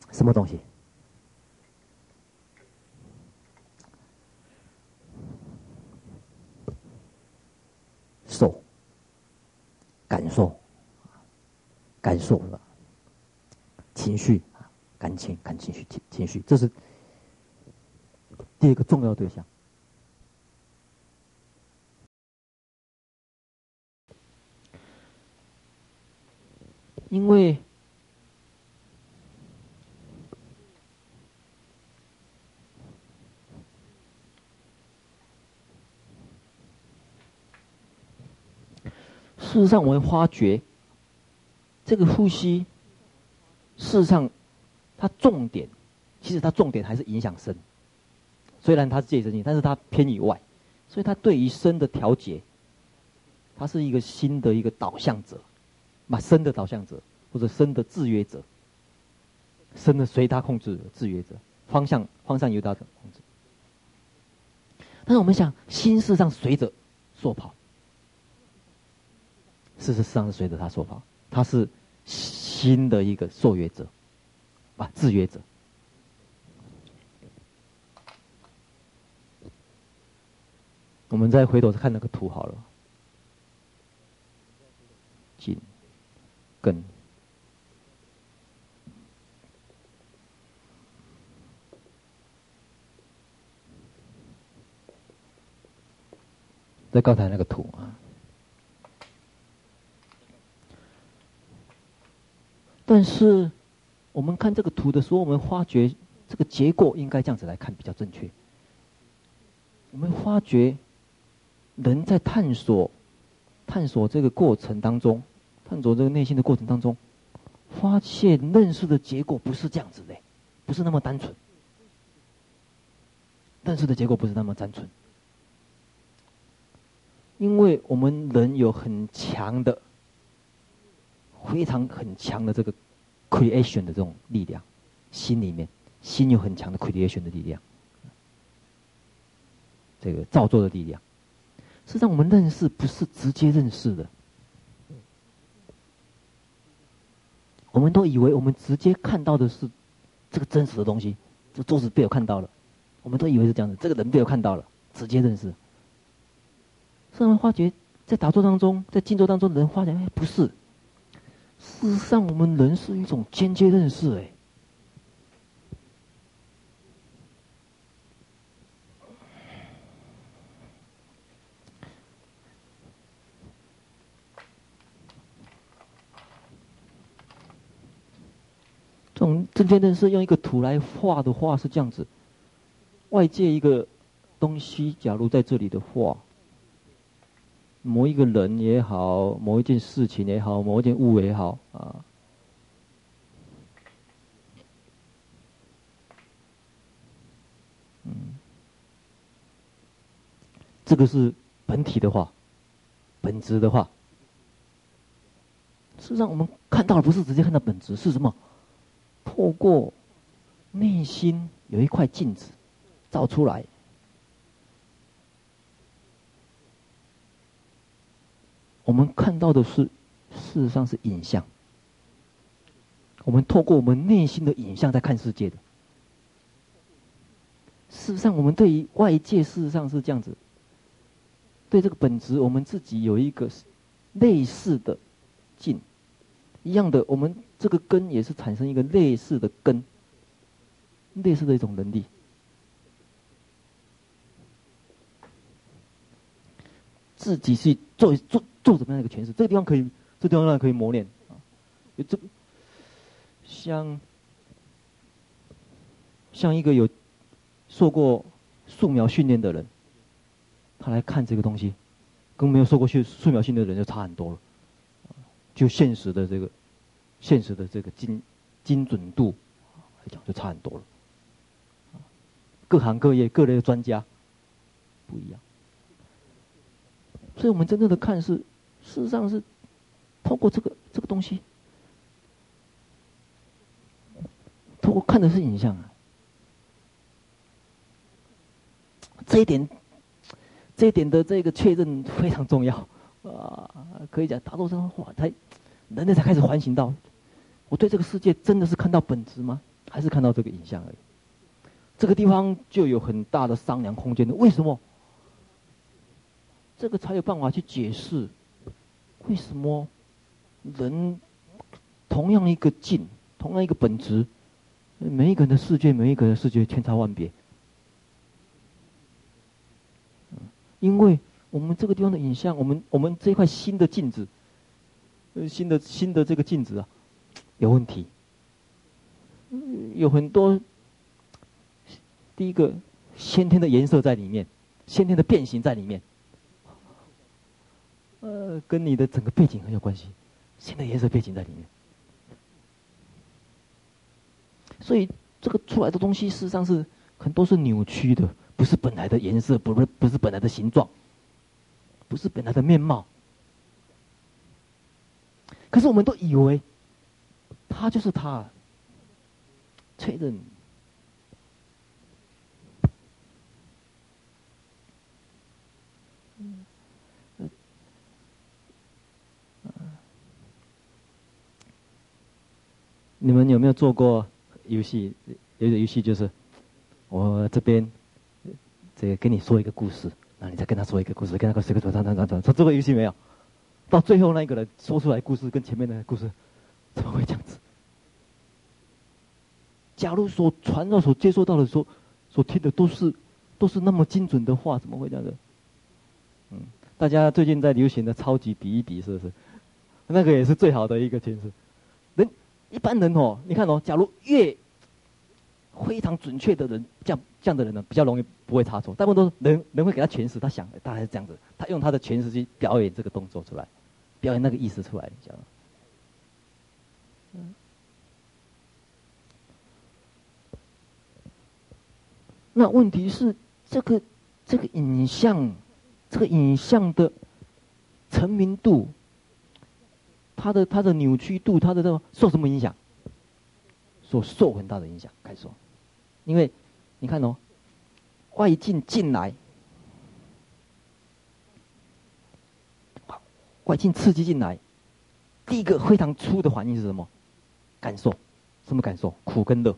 什么东西？受，感受，感受了，情绪。感情、感情绪、情情绪，这是第一个重要对象。因为事实上，我们发觉这个呼吸，事实上。它重点，其实它重点还是影响身。虽然它是介身性，但是它偏以外，所以它对于身的调节，它是一个新的一个导向者，把身的导向者或者身的制约者，身的随他控制制约者，方向方向由他控制。但是我们想，心事实上随着说跑，事实上是随着他说跑，他是新的一个受约者。啊，制约者。我们再回头看那个图好了，紧、跟，在刚才那个图啊，但是。我们看这个图的时候，我们发觉这个结构应该这样子来看比较正确。我们发觉人在探索、探索这个过程当中，探索这个内心的过程当中，发现认识的结果不是这样子的，不是那么单纯。认识的结果不是那么单纯，因为我们人有很强的、非常很强的这个。Creation 的这种力量，心里面，心有很强的 creation 的力量，这个造作的力量。实际上，我们认识不是直接认识的，我们都以为我们直接看到的是这个真实的东西，这桌子被我看到了，我们都以为是这样子，这个人被我看到了，直接认识。实际上，发觉在打坐当中，在静坐当中，人发现哎，不是。事实上，我们人是一种间接认识，哎。这种间接认识，用一个图来画的话是这样子：外界一个东西，假如在这里的话。某一个人也好，某一件事情也好，某一件物也好啊，嗯，这个是本体的话，本质的话。事实上，我们看到的不是直接看到本质，是什么？透过内心有一块镜子照出来。我们看到的是，事实上是影像。我们透过我们内心的影像在看世界的。事实上，我们对于外界，事实上是这样子。对这个本质，我们自己有一个类似的镜，一样的，我们这个根也是产生一个类似的根。类似的一种能力。自己去做做做怎么样的一个诠释？这个地方可以，这个地方可以磨练啊。有这像像一个有受过素描训练的人，他来看这个东西，跟没有受过素素描训练的人就差很多了。就现实的这个现实的这个精精准度来讲，就差很多了。各行各业各类的专家不一样。所以我们真正的看是，事实上是透过这个这个东西，透过看的是影像啊。这一点，这一点的这个确认非常重要啊！可以讲，大多数话才人类才开始反省到，我对这个世界真的是看到本质吗？还是看到这个影像而已？这个地方就有很大的商量空间的。为什么？这个才有办法去解释，为什么人同样一个境，同样一个本质，每一个人的世界，每一个人的世界千差万别。因为我们这个地方的影像，我们我们这块新的镜子，新的新的这个镜子啊，有问题，有很多第一个先天的颜色在里面，先天的变形在里面。跟你的整个背景很有关系，新的颜色背景在里面，所以这个出来的东西事实上是很多是扭曲的，不是本来的颜色，不是不是本来的形状，不是本来的面貌。可是我们都以为，他就是他，确认。你们有没有做过游戏？有的游戏就是，我这边这个跟你说一个故事，然后你再跟他说一个故事，跟他说一个说，说，说，说，说，这个游戏没有？到最后那一个人说出来故事跟前面的故事，怎么会这样子？假如所传到、所接收到的、所所听的都是都是那么精准的话，怎么会这样子？嗯，大家最近在流行的超级比一比，是不是？那个也是最好的一个形式。一般人哦，你看哦，假如越非常准确的人，这样这样的人呢，比较容易不会差错。大部分都是人人会给他诠释，他想大概是这样子，他用他的诠释去表演这个动作出来，表演那个意思出来，你知道吗？那问题是，这个这个影像，这个影像的成名度。他的他的扭曲度，他的这个受什么影响？所受很大的影响，该说，因为你看哦，外境进来，外境刺激进来，第一个非常粗的反应是什么？感受，什么感受？苦跟乐。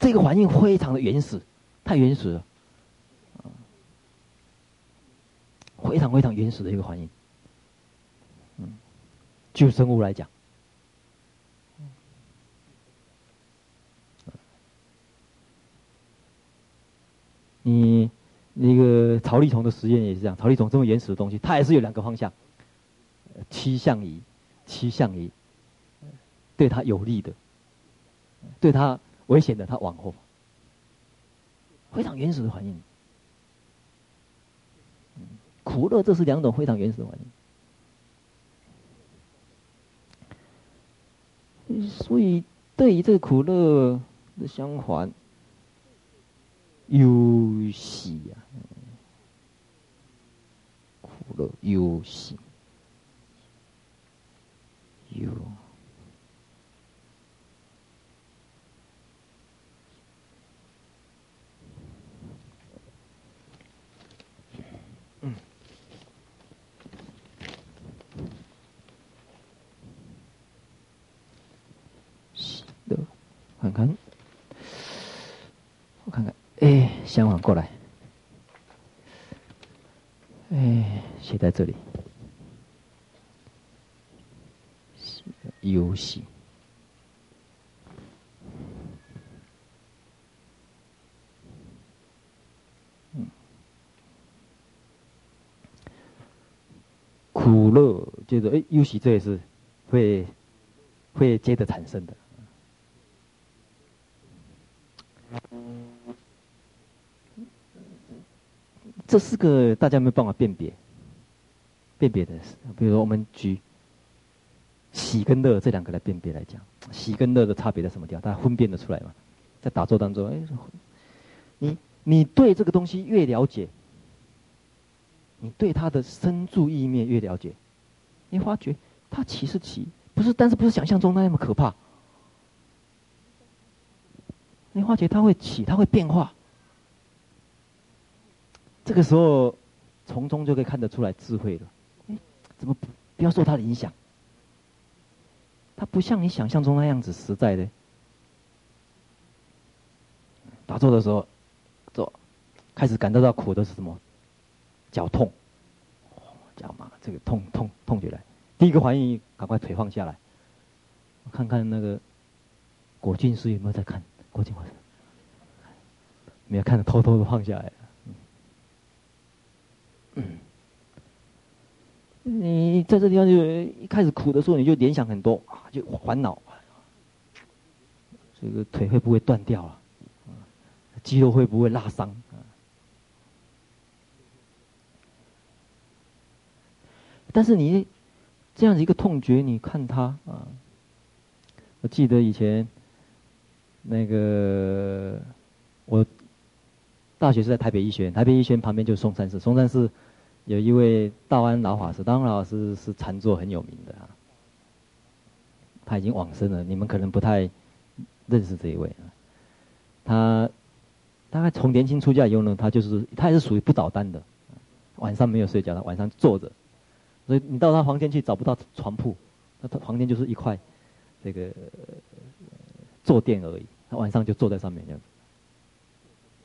这个环境非常的原始，太原始了。非常非常原始的一个反应，嗯，就生物来讲，你那个草履虫的实验也是这样，草履虫这么原始的东西，它也是有两个方向，趋向于趋向于对它有利的，对它危险的，它往后，非常原始的反应。苦乐，这是两种非常原始的反应。所以，对于这个苦乐的相反，忧喜啊，苦乐忧喜，忧。看看，我看看，哎，相反过来，哎，写在这里，游戏。苦乐接着哎，忧喜这也是会会接着产生的。这四个大家没有办法辨别，辨别的，比如说我们举喜跟乐这两个来辨别来讲，喜跟乐的差别在什么地方？大家分辨得出来吗？在打坐当中，哎，你你对这个东西越了解，你对它的深住意念越了解，你发觉它起是起，不是，但是不是想象中那么可怕。你发觉它会起，它会变化。这个时候，从中就可以看得出来智慧了。哎，怎么不不要受他的影响？他不像你想象中那样子实在的。打坐的时候，坐，开始感到到苦的是什么？脚痛，脚麻，这个痛痛痛起来。第一个反应，赶快腿放下来，看看那个果俊师有没有在看。果俊老师，没有看着，偷偷的放下来。嗯，你在这地方就一开始苦的时候，你就联想很多啊，就烦恼，这个腿会不会断掉啊？肌肉会不会拉伤？但是你这样子一个痛觉，你看它啊，我记得以前那个我大学是在台北医学院，台北医学院旁边就是松山寺，松山寺。有一位道安老法师，道安老师是禅坐很有名的啊，他已经往生了，你们可能不太认识这一位啊。他大概从年轻出家以后呢，他就是他也是属于不倒单的，晚上没有睡觉，他晚上坐着，所以你到他房间去找不到床铺，他他房间就是一块这个坐垫而已，他晚上就坐在上面这样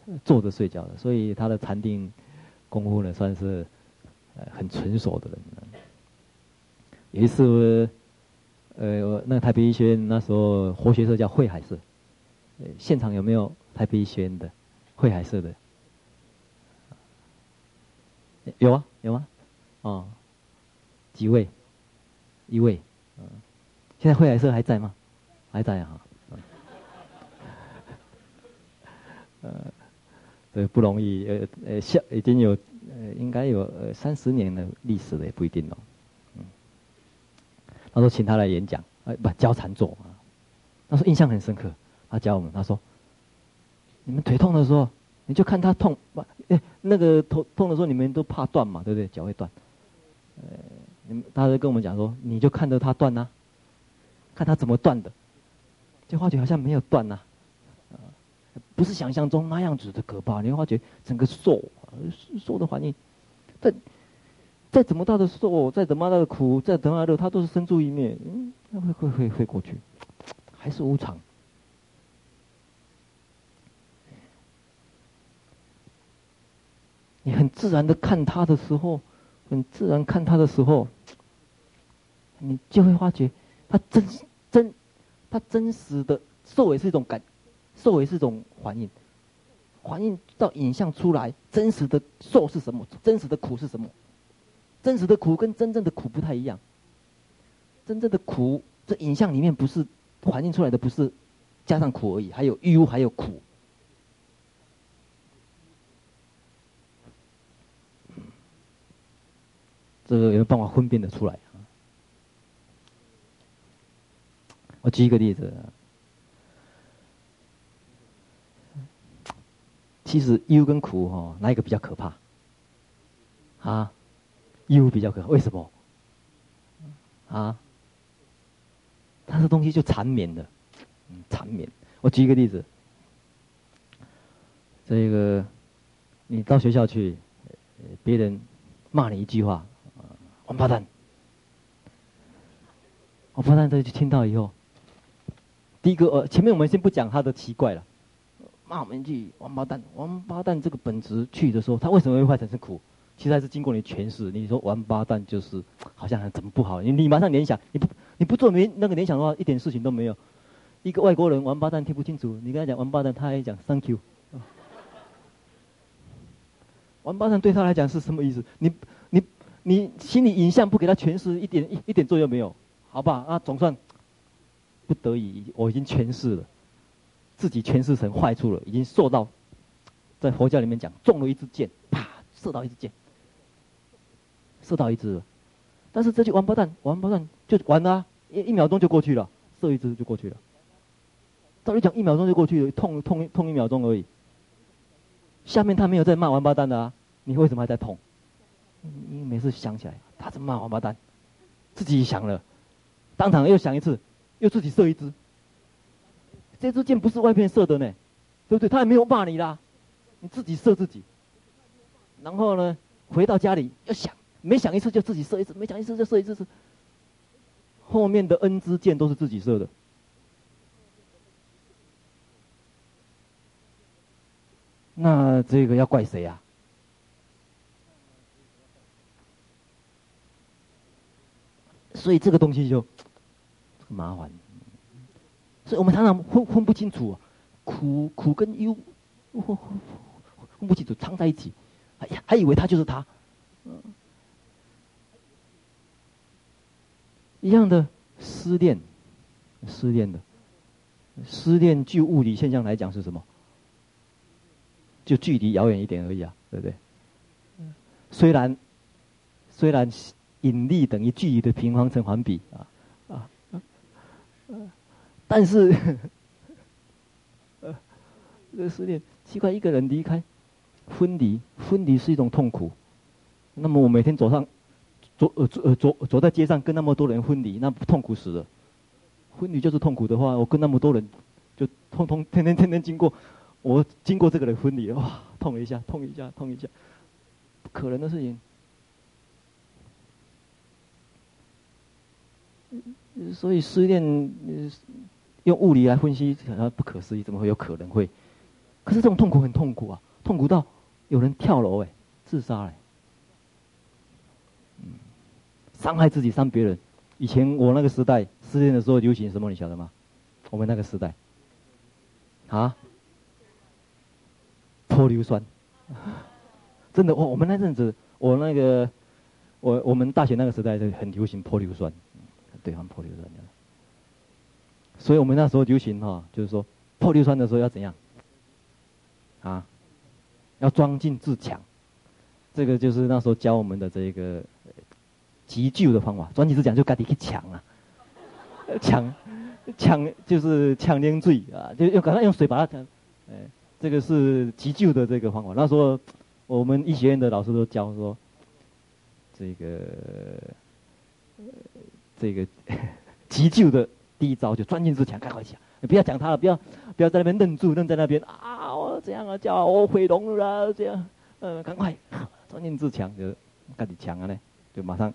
子，坐着睡觉的，所以他的禅定功夫呢算是。很纯熟的人。有一次，呃，那个台北医学院那时候活学社叫惠海社，现场有没有台北医学院的惠海社的？有啊，有吗？哦，几位？一位。嗯，现在惠海社还在吗？还在啊。呃，对，不容易。呃呃，像已经有。呃，应该有呃三十年的历史了，也不一定哦。嗯，他说请他来演讲，呃，不教禅坐啊。他说印象很深刻，他教我们，他说，你们腿痛的时候，你就看他痛，不，哎，那个头痛的时候，你们都怕断嘛，对不对？脚会断。呃，你们他就跟我们讲说，你就看着他断呐，看他怎么断的，就发觉好像没有断呐，不是想象中那样子的可怕，你会发觉整个受。受的环境，再再怎么大的受，再怎么大的苦，再怎么大的，它都是生住一灭，嗯，会会会会过去，还是无常。你很自然的看他的时候，很自然看他的时候，你就会发觉，他真真，他真实的受也是一种感，受也是一种反应。反应到影像出来，真实的受是什么？真实的苦是什么？真实的苦跟真正的苦不太一样。真正的苦，这影像里面不是反映出来的，不是加上苦而已，还有忧，还有苦。这个有没有办法分辨得出来？我举一个例子。其实忧跟苦哈、哦，哪一个比较可怕？啊，忧比较可怕，为什么？啊，它的东西就缠绵的，嗯，缠绵。我举一个例子，这个你到学校去，别人骂你一句话，王八蛋，王八蛋，这就听到以后，第一个呃，前面我们先不讲他的奇怪了。骂我们一句王八蛋，王八蛋这个本质去的时候，他为什么会化成是苦？其实还是经过你诠释。你说王八蛋就是好像很怎么不好？你你马上联想，你不你不做没那个联想的话，一点事情都没有。一个外国人王八蛋听不清楚，你跟他讲王八蛋，他还讲 Thank you。<laughs> 王八蛋对他来讲是什么意思？你你你心里影像不给他诠释，一点一一点作用没有，好吧？啊，总算不得已，我已经诠释了，自己诠释成坏处了，已经受到，在佛教里面讲中了一支箭，啪，射到一支箭，射到一支。但是这句王八蛋，王八蛋就完了，一一秒钟就过去了，射一支就过去了。照理讲，一秒钟就过去了，痛痛痛一秒钟而已。下面他没有在骂王八蛋的啊，你为什么还在痛？你每次想起来，他在骂王八蛋，自己想了，当场又想一次，又自己射一支。这支箭不是外面射的呢，对不对？他也没有骂你啦，你自己射自己。然后呢，回到家里又想。每想一次就自己射一次，每想一次就射一次次。后面的 N 支箭都是自己射的，那这个要怪谁啊？所以这个东西就麻烦。所以我们常常分分不清楚，苦苦跟忧分不清楚，藏在一起，哎呀，还以为他就是他。一样的失恋，失恋的，失恋，就物理现象来讲是什么？就距离遥远一点而已啊，对不对？虽然虽然引力等于距离的平方成反比啊，但是，<laughs> 呃，这个失恋奇怪，一个人离开，分离，分离是一种痛苦。那么我每天早上。走呃走呃走走在街上跟那么多人分离，那不痛苦死了。分离就是痛苦的话，我跟那么多人就通通天天天天经过，我经过这个人分离，哇，痛一下，痛一下，痛一下，不可能的事情。所以失恋，用物理来分析，好像，不可思议，怎么会有可能会？可是这种痛苦很痛苦啊，痛苦到有人跳楼哎，自杀哎。伤害自己，伤别人。以前我那个时代失恋的时候流行什么，你晓得吗？我们那个时代，啊，泼硫酸，<laughs> 真的，我我们那阵子，我那个，我我们大学那个时代就很流行泼硫酸，对方泼硫酸。所以我们那时候流行哈，就是说破硫酸的时候要怎样？啊，要装进自强，这个就是那时候教我们的这个。急救的方法，专业是讲就赶紧去抢啊，<laughs> 抢，抢就是抢冷水啊，就用赶快用水把它抢，哎，这个是急救的这个方法。那时候我们医学院的老师都教说，这个，这个 <laughs> 急救的第一招就钻进自强，赶快抢，你不要讲他了，不要不要在那边愣住，愣在那边啊，我这样啊叫我毁容了这样，嗯，赶快钻进自强就赶紧抢啊呢，就马上。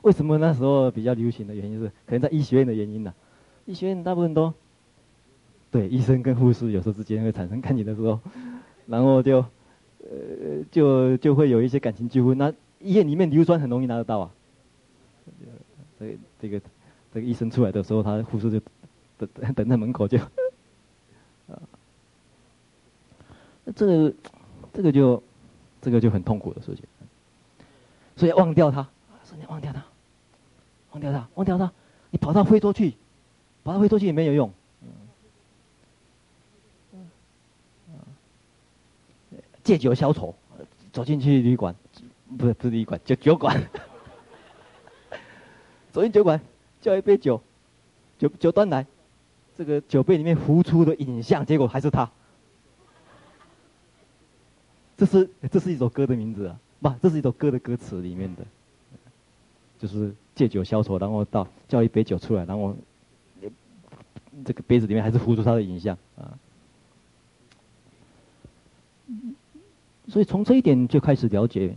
为什么那时候比较流行的原因是，可能在医学院的原因呢、医学院大部分都，对医生跟护士有时候之间会产生感情的时候，然后就，呃，就就会有一些感情纠纷。那医院里面硫酸很容易拿得到啊。所以这个这个医生出来的时候，他护士就等等在门口就，啊，这个这个就这个就很痛苦的事情，所以忘掉他，说你忘掉他。忘掉他，忘掉他，你跑到非洲去，跑到非洲去也没有用。借酒消愁，走进去旅馆，不是不是旅馆，酒酒馆。<laughs> 走进酒馆，叫一杯酒，酒酒端来，这个酒杯里面浮出的影像，结果还是他。这是这是一首歌的名字啊，不，这是一首歌的歌词里面的，就是。借酒消愁，然后到叫一杯酒出来，然后这个杯子里面还是浮出他的影像啊。所以从这一点就开始了解，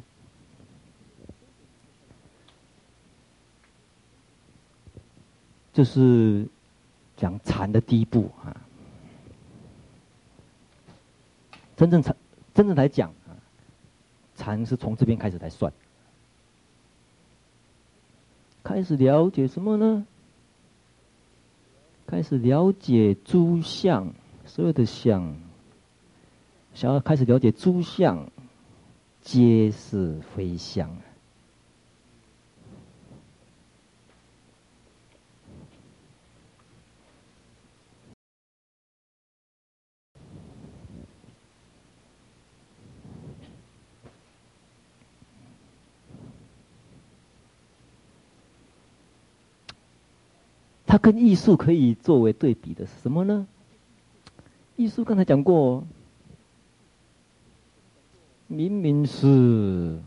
这是讲禅的第一步啊。真正禅，真正来讲啊，禅是从这边开始来算。开始了解什么呢？开始了解诸相，所有的相，想要开始了解诸相，皆是非相。它跟艺术可以作为对比的是什么呢？艺术刚才讲过，明明是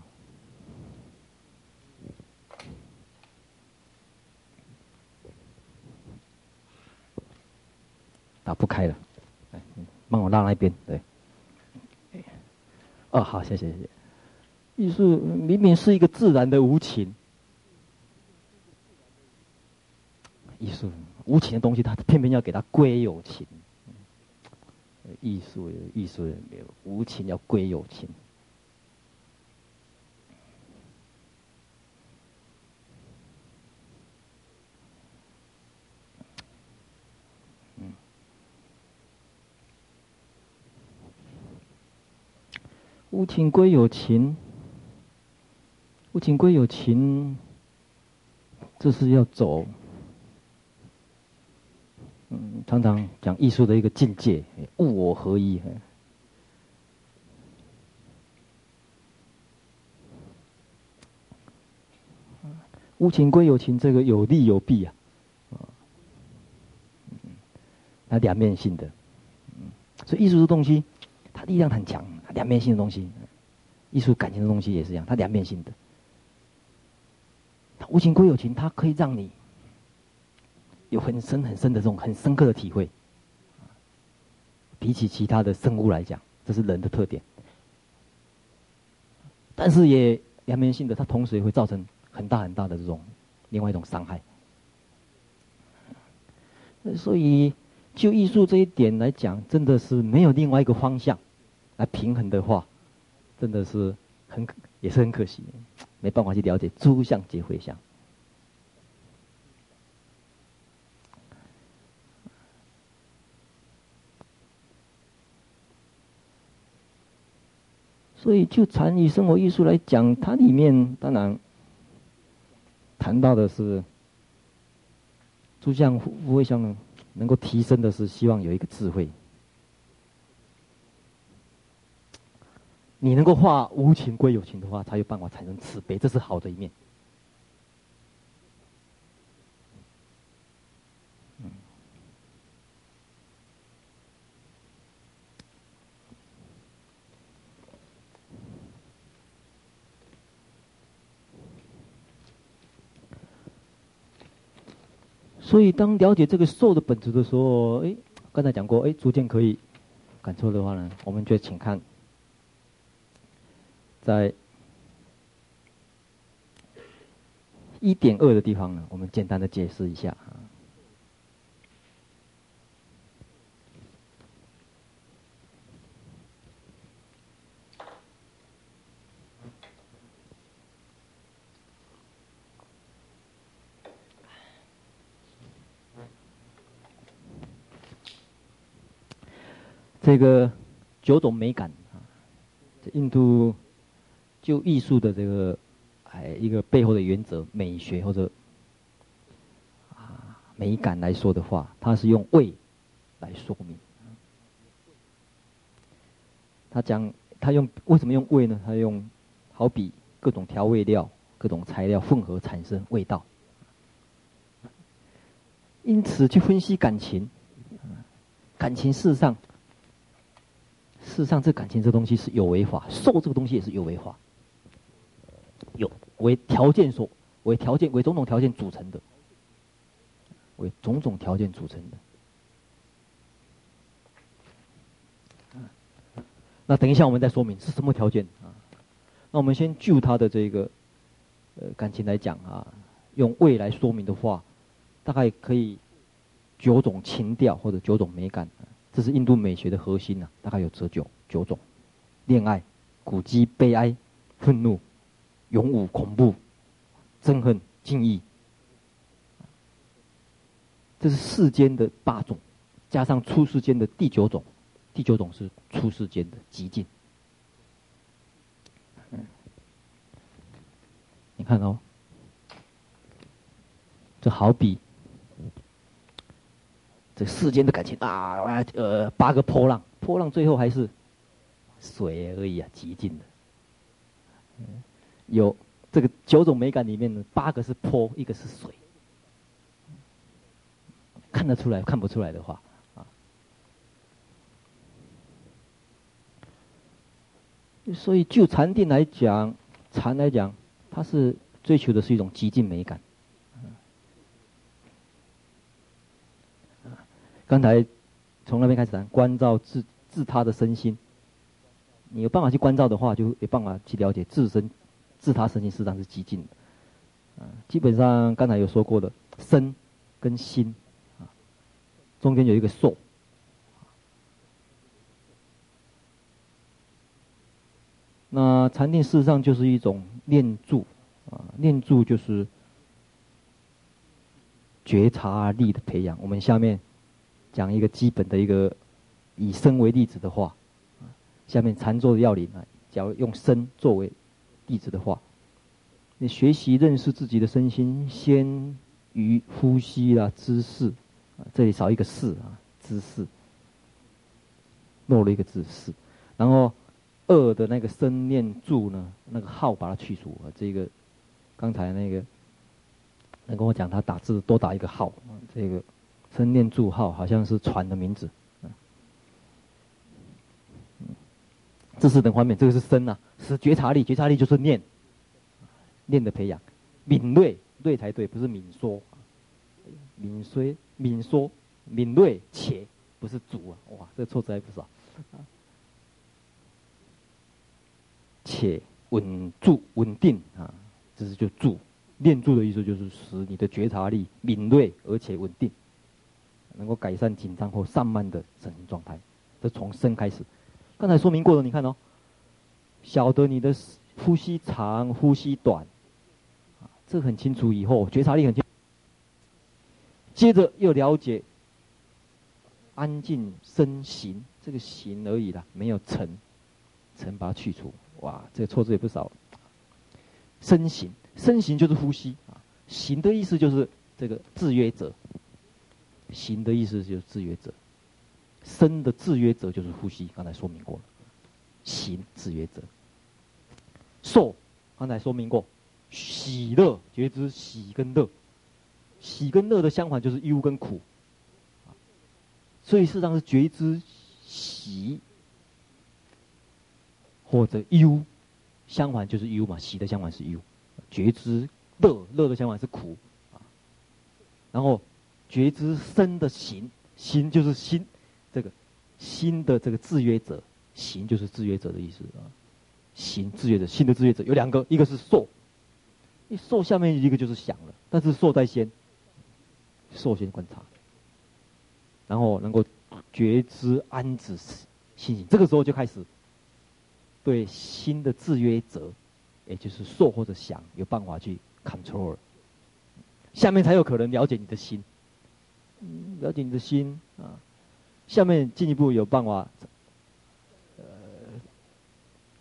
打不开了，来，帮我拉那边，对。哦，好，谢谢谢谢。艺术明明是一个自然的无情。艺术无情的东西，他偏偏要给它归有情。艺术，艺术没有无情，要归有情。嗯，无情归有情，无情归有情，这是要走。嗯，常常讲艺术的一个境界，物我合一。无情归有情，这个有利有弊啊，啊它两面性的，所以艺术的东西，它力量很强，它两面性的东西，艺术感情的东西也是一样，它两面性的。它无情归有情，它可以让你。有很深很深的这种很深刻的体会，比起其他的生物来讲，这是人的特点。但是也两面性的，它同时也会造成很大很大的这种另外一种伤害。所以就艺术这一点来讲，真的是没有另外一个方向来平衡的话，真的是很也是很可惜，没办法去了解诸相皆非相。所以，就禅与生活艺术来讲，它里面当然谈到的是诸相非相，能够提升的是希望有一个智慧。你能够化无情归有情的话，才有办法产生慈悲，这是好的一面。所以，当了解这个受的本质的时候，哎，刚才讲过，哎，逐渐可以感受的话呢，我们就请看，在一点二的地方呢，我们简单的解释一下。这个九种美感啊，印度就艺术的这个哎一个背后的原则美学或者啊美感来说的话，它是用味来说明。他讲他用为什么用味呢？他用好比各种调味料、各种材料混合产生味道，因此去分析感情，感情事实上。事实上，这感情这东西是有为法，受这个东西也是有为法，有为条件所为条件为种种条件组成的，为种种条件组成的。那等一下我们再说明是什么条件啊？那我们先就他的这个呃感情来讲啊，用味来说明的话，大概可以九种情调或者九种美感。这是印度美学的核心呐、啊，大概有这九九种：恋爱、苦涩、悲哀、愤怒、勇武、恐怖、憎恨、敬意、这是世间的八种，加上出世间的第九种，第九种是出世间的寂静。嗯，你看哦，这好比世间的感情啊，呃，八个波浪，波浪最后还是水而已啊，极尽的。有这个九种美感里面呢，八个是波，一个是水。看得出来，看不出来的话，啊，所以就禅定来讲，禅来讲，它是追求的是一种极尽美感。刚才从那边开始谈关照自自他的身心，你有办法去关照的话，就有办法去了解自身自他身心，实际上是极尽的。啊，基本上刚才有说过的身跟心啊。中间有一个受，那禅定事实上就是一种念住，啊，念住就是觉察力的培养。我们下面讲一个基本的一个，以身为例子的话，下面禅坐的要领啊，假如用身作为例子的话，你学习认识自己的身心，先于呼吸啦、姿势。这里少一个“识”啊，姿势，漏了一个字“识”，然后二的那个身念住呢，那个号把它去除啊。这个刚才那个能跟我讲，他打字多打一个号，这个身念住号好像是船的名字。这是等方面，这个是身呐，是觉察力，觉察力就是念，念的培养，敏锐，锐才对，不是敏说。敏锐、敏说、敏锐且不是主啊！哇，这个错字还不少。且稳住、稳定啊，这是就住。念住的意思就是使你的觉察力敏锐而且稳定，能够改善紧张或散漫的身心状态。这从身开始，刚才说明过了，你看哦，晓得你的呼吸长、呼吸短，啊，这很清楚。以后觉察力很清楚。接着又了解安静身形，这个形而已啦，没有尘，尘把它去除。哇，这个错字也不少。身形，身形就是呼吸啊。形的意思就是这个制约者。行的意思就是制约者。身的制约者就是呼吸，刚才说明过了。行制约者。受，刚才说明过，喜乐觉知喜跟乐。喜跟乐的相反就是忧跟苦，所以事实上是觉知喜或者忧，相反就是忧嘛，喜的相反是忧，觉知乐，乐的相反是苦，然后觉知身的形，形就是心，这个心的这个制约者，行就是制约者的意思啊，行制约者，心的制约者有两个，一个是受，一受下面一个就是想了，但是受在先。受先观察，然后能够觉知安止心，这个时候就开始对心的制约者，也就是受或者想，有办法去 control。下面才有可能了解你的心，了解你的心啊。下面进一步有办法，呃，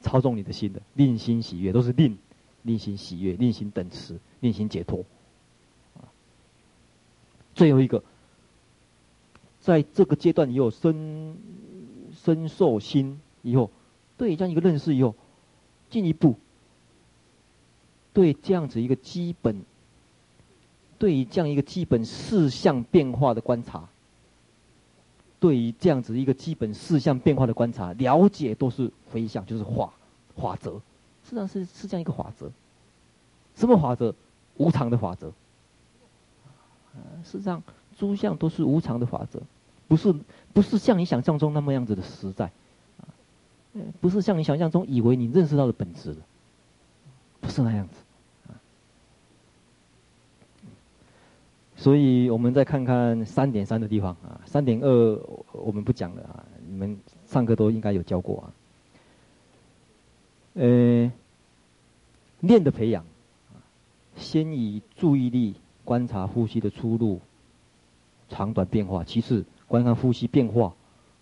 操纵你的心的，令心喜悦，都是令令心喜悦，令心等持，令心解脱。最后一个，在这个阶段以后，身身受心以后，对这样一个认识以后，进一步对这样子一个基本，对于这样一个基本事项变化的观察，对于这样子一个基本事项变化的观察，了解都是回向，就是法法则，实际上是是这样一个法则，什么法则？无常的法则。事实上，诸相都是无常的法则，不是不是像你想象中那么样子的实在，不是像你想象中以为你认识到的本质的，不是那样子，啊，所以我们再看看三点三的地方啊，三点二我们不讲了啊，你们上课都应该有教过啊，呃，念的培养，先以注意力。观察呼吸的出入，长短变化；其次，观看呼吸变化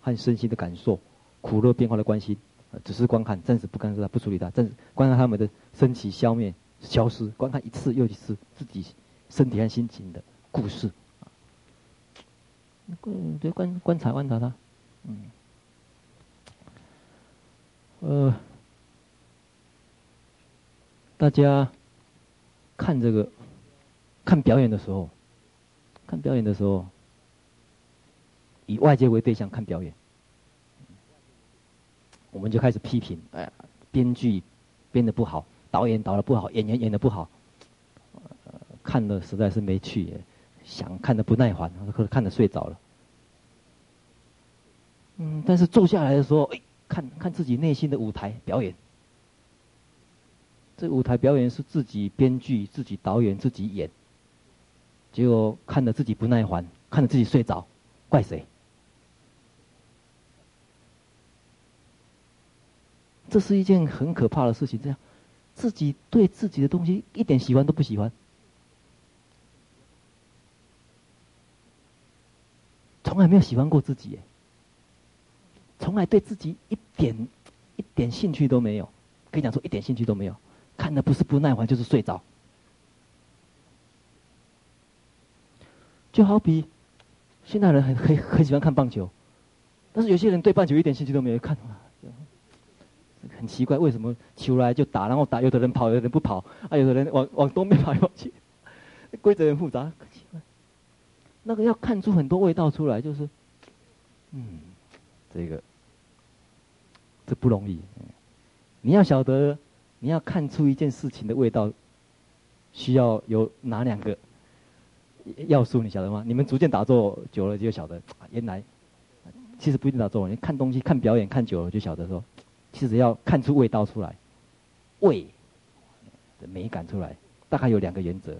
和身心的感受，苦乐变化的关系，只是观看，暂时不干涉它，不处理它，暂时观看他们的升起、消灭、消失，观看一次又一次自己身体和心情的故事。嗯，对，观观察观察它，嗯，呃，大家看这个看表演的时候，看表演的时候，以外界为对象看表演，我们就开始批评，哎呀，编剧编的不好，导演导的不好，演员演的不好，呃，看的实在是没趣。想看的不耐烦，可能看的睡着了。嗯，但是坐下来的时候，哎，看看自己内心的舞台表演。这舞台表演是自己编剧、自己导演、自己演。结果看着自己不耐烦，看着自己睡着，怪谁？这是一件很可怕的事情。这样，自己对自己的东西一点喜欢都不喜欢。从来没有喜欢过自己，从来对自己一点一点兴趣都没有，可以讲说一点兴趣都没有，看的不是不耐烦就是睡着。就好比现在人很很很喜欢看棒球，但是有些人对棒球一点兴趣都没有，看很奇怪，为什么球来就打，然后打，有的人跑，有的人不跑，啊，有的人往往东边跑，往西，规则很复杂。那个要看出很多味道出来，就是，嗯，这个，这不容易。你要晓得，你要看出一件事情的味道，需要有哪两个要素？你晓得吗？你们逐渐打坐久了就晓得，原来其实不一定打坐，你看东西、看表演看久了就晓得说，其实要看出味道出来，味的美感出来，大概有两个原则。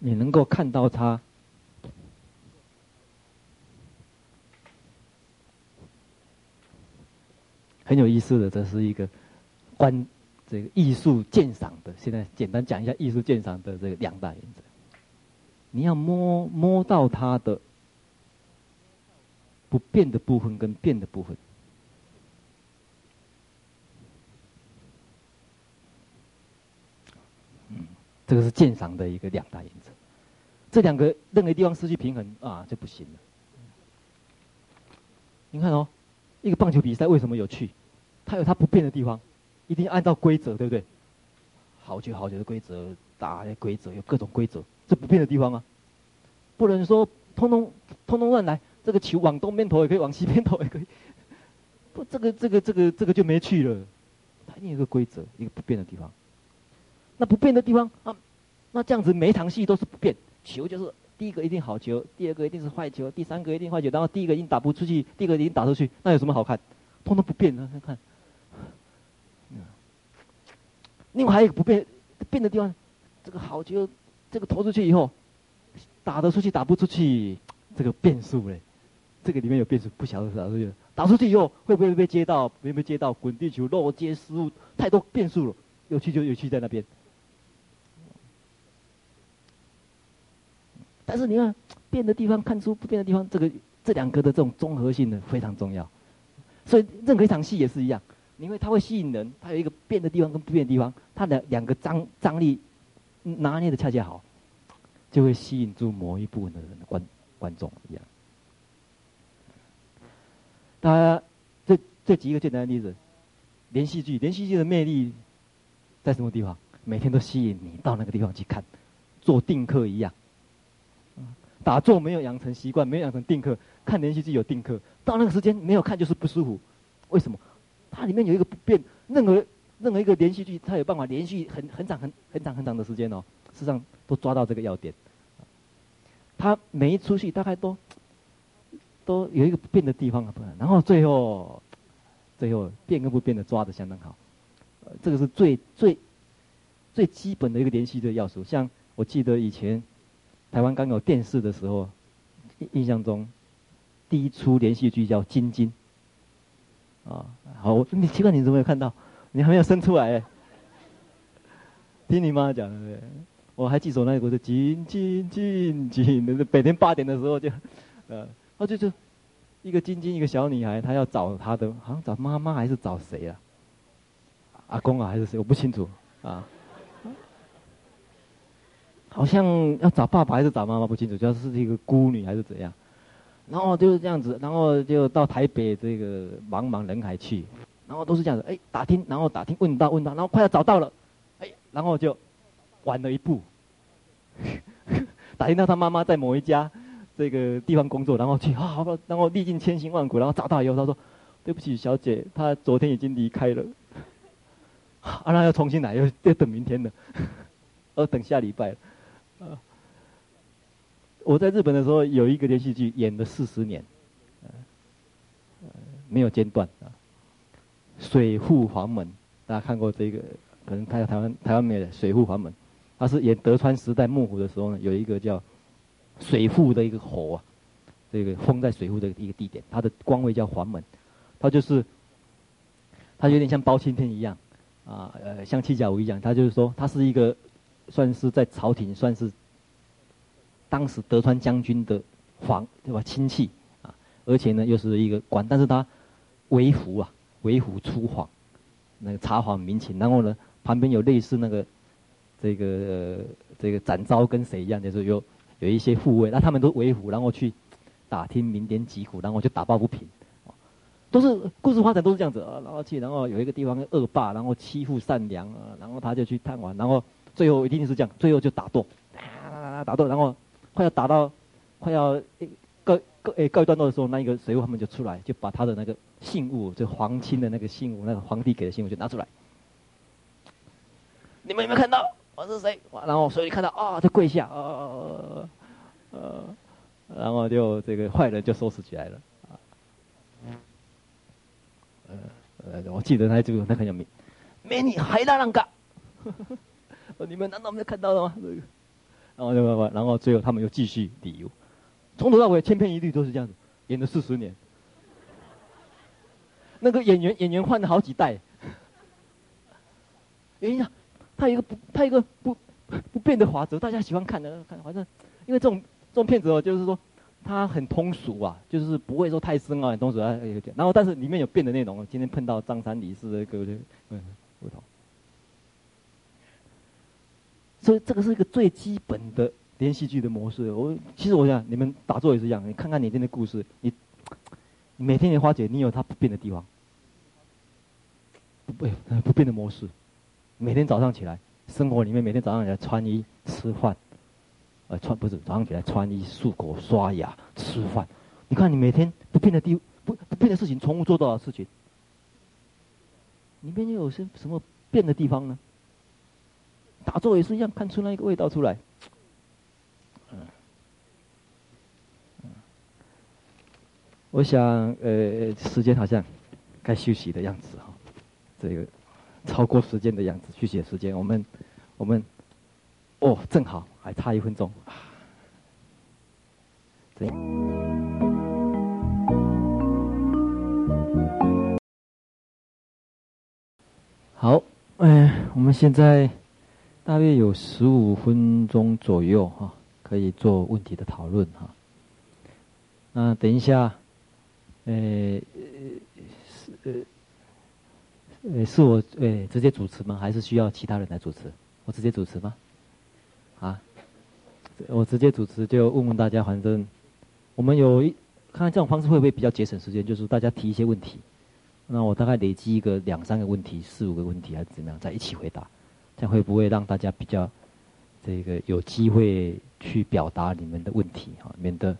你能够看到它很有意思的，这是一个观这个艺术鉴赏的。现在简单讲一下艺术鉴赏的这个两大原则。你要摸摸到它的不变的部分跟变的部分。嗯，这个是鉴赏的一个两大原则。这两个任何地方失去平衡啊，就不行了。你看哦，一个棒球比赛为什么有趣？它有它不变的地方，一定要按照规则，对不对？好久好久的规则，打的规则有各种规则，这不变的地方啊，不能说通通通通乱来，这个球往东边投也可以，往西边投也可以。<laughs> 不，这个这个这个这个就没趣了。它一定有一个规则，一个不变的地方。那不变的地方啊，那这样子每一场戏都是不变。球就是第一个一定好球，第二个一定是坏球，第三个一定坏球，然后第一个已经打不出去，第二个已经打出去，那有什么好看？通通不变啊！看，另外还有一个不变变的地方，这个好球，这个投出去以后，打得出去打不出去，这个变数嘞，这个里面有变数，不晓得打出去，打出去以后会不会被接到？会不会接到滚地球、漏接失误，太多变数了，有趣就有趣在那边。但是你看，变的地方看出不变的地方，这个这两个的这种综合性呢非常重要。所以任何一场戏也是一样，因为它会吸引人，它有一个变的地方跟不变的地方，它的两个张张力拿捏的恰恰好，就会吸引住某一部分的人的观观众一样。大家这这几个简单的例子，连续剧，连续剧的魅力在什么地方？每天都吸引你到那个地方去看，做定课一样。打坐没有养成习惯，没有养成定课，看连续剧有定课，到那个时间没有看就是不舒服。为什么？它里面有一个不变，任何任何一个连续剧，它有办法连续很很长很很长很长的时间哦，事实上都抓到这个要点。它每一出戏大概都都有一个不变的地方啊，然后最后最后变跟不变的抓的相当好，这个是最最最基本的一个连续的要素。像我记得以前。台湾刚有电视的时候，印象中第一出连续剧叫《金金》。啊，好，我你奇怪你怎么没有看到？你还没有生出来？听你妈讲的，对。我还记得那个是进进进进，那每天八点的时候就，呃，哦就是一个晶晶一个小女孩，她要找她的，好像找妈妈还是找谁啊？阿公啊还是谁？我不清楚啊。好像要找爸爸还是找妈妈不清楚，就是一个孤女还是怎样。然后就是这样子，然后就到台北这个茫茫人海去，然后都是这样子，哎，打听，然后打听，问到问到，然后快要找到了，哎，然后就晚了一步，<laughs> 打听到他妈妈在某一家这个地方工作，然后去，啊，好，然后历尽千辛万苦，然后找到以后，他说，对不起，小姐，他昨天已经离开了，<laughs> 啊，那要重新来，要要等明天了，<laughs> 要等下礼拜了。啊！我在日本的时候有一个连续剧演了四十年，没有间断啊。水户黄门，大家看过这个？可能台台湾台湾没有水户黄门，他是演德川时代幕府的时候呢，有一个叫水户的一个侯啊，这个封在水户的一个地点，他的官位叫黄门，他就是他有点像包青天一样啊，呃，像七甲屋一样，他就是说他是一个。算是在朝廷算是当时德川将军的皇对吧？亲戚啊，而且呢又是一个官，但是他为虎啊，为虎出访，那个查访民情，然后呢旁边有类似那个这个、呃、这个展昭跟谁一样，就是有有一些护卫，那他们都为虎，然后去打听民间疾苦，然后就打抱不平，都是故事发展都是这样子啊，然后去然后有一个地方恶霸，然后欺负善良啊，然后他就去探望，然后。最后一定是这样，最后就打斗，打打斗，然后快要打到快要告告诶告一段落的时候，那一个水户他们就出来，就把他的那个信物，就皇亲的那个信物，那个皇帝给的信物就拿出来。你们有没有看到我是谁？然后所以看到啊、哦，就跪下，呃呃，然后就这个坏人就收拾起来了。呃呃，我记得那就那很有名，美女海拉浪嘎。你们难道没有看到了吗？这个，然后就然后最后他们又继续理由，从头到尾千篇一律都是这样子，演了四十年。那个演员演员换了好几代，原因啊，他有一个不他有一个不不变的法则，大家喜欢看的看，反正因为这种这种片子哦，就是说他很通俗啊，就是不会说太深奥，很通俗啊，然后但是里面有变的内容，今天碰到张三李四的各位，嗯，不同。所以这个是一个最基本的连续剧的模式。我其实我想，你们打坐也是一样。你看看你今天的故事，你你每天的花姐，你有它不变的地方，不不变的模式。每天早上起来，生活里面每天早上起来穿衣吃饭，呃穿不是早上起来穿衣漱口刷牙吃饭。你看你每天不变的地不不变的事情，重复做多少事情？里面又有些什么变的地方呢？打坐也是一样，看出那个味道出来。我想，呃，时间好像该休息的样子哈，这个超过时间的样子，休息时间，我们，我们，哦，正好还差一分钟。好，哎，我们现在。大约有十五分钟左右哈，可以做问题的讨论哈。那等一下，呃，是呃，是我呃直接主持吗？还是需要其他人来主持？我直接主持吗？啊，我直接主持就问问大家，反正我们有一看看这种方式会不会比较节省时间？就是大家提一些问题，那我大概累积一个两三个问题、四五个问题还是怎么样，再一起回答。这样会不会让大家比较这个有机会去表达你们的问题哈？免得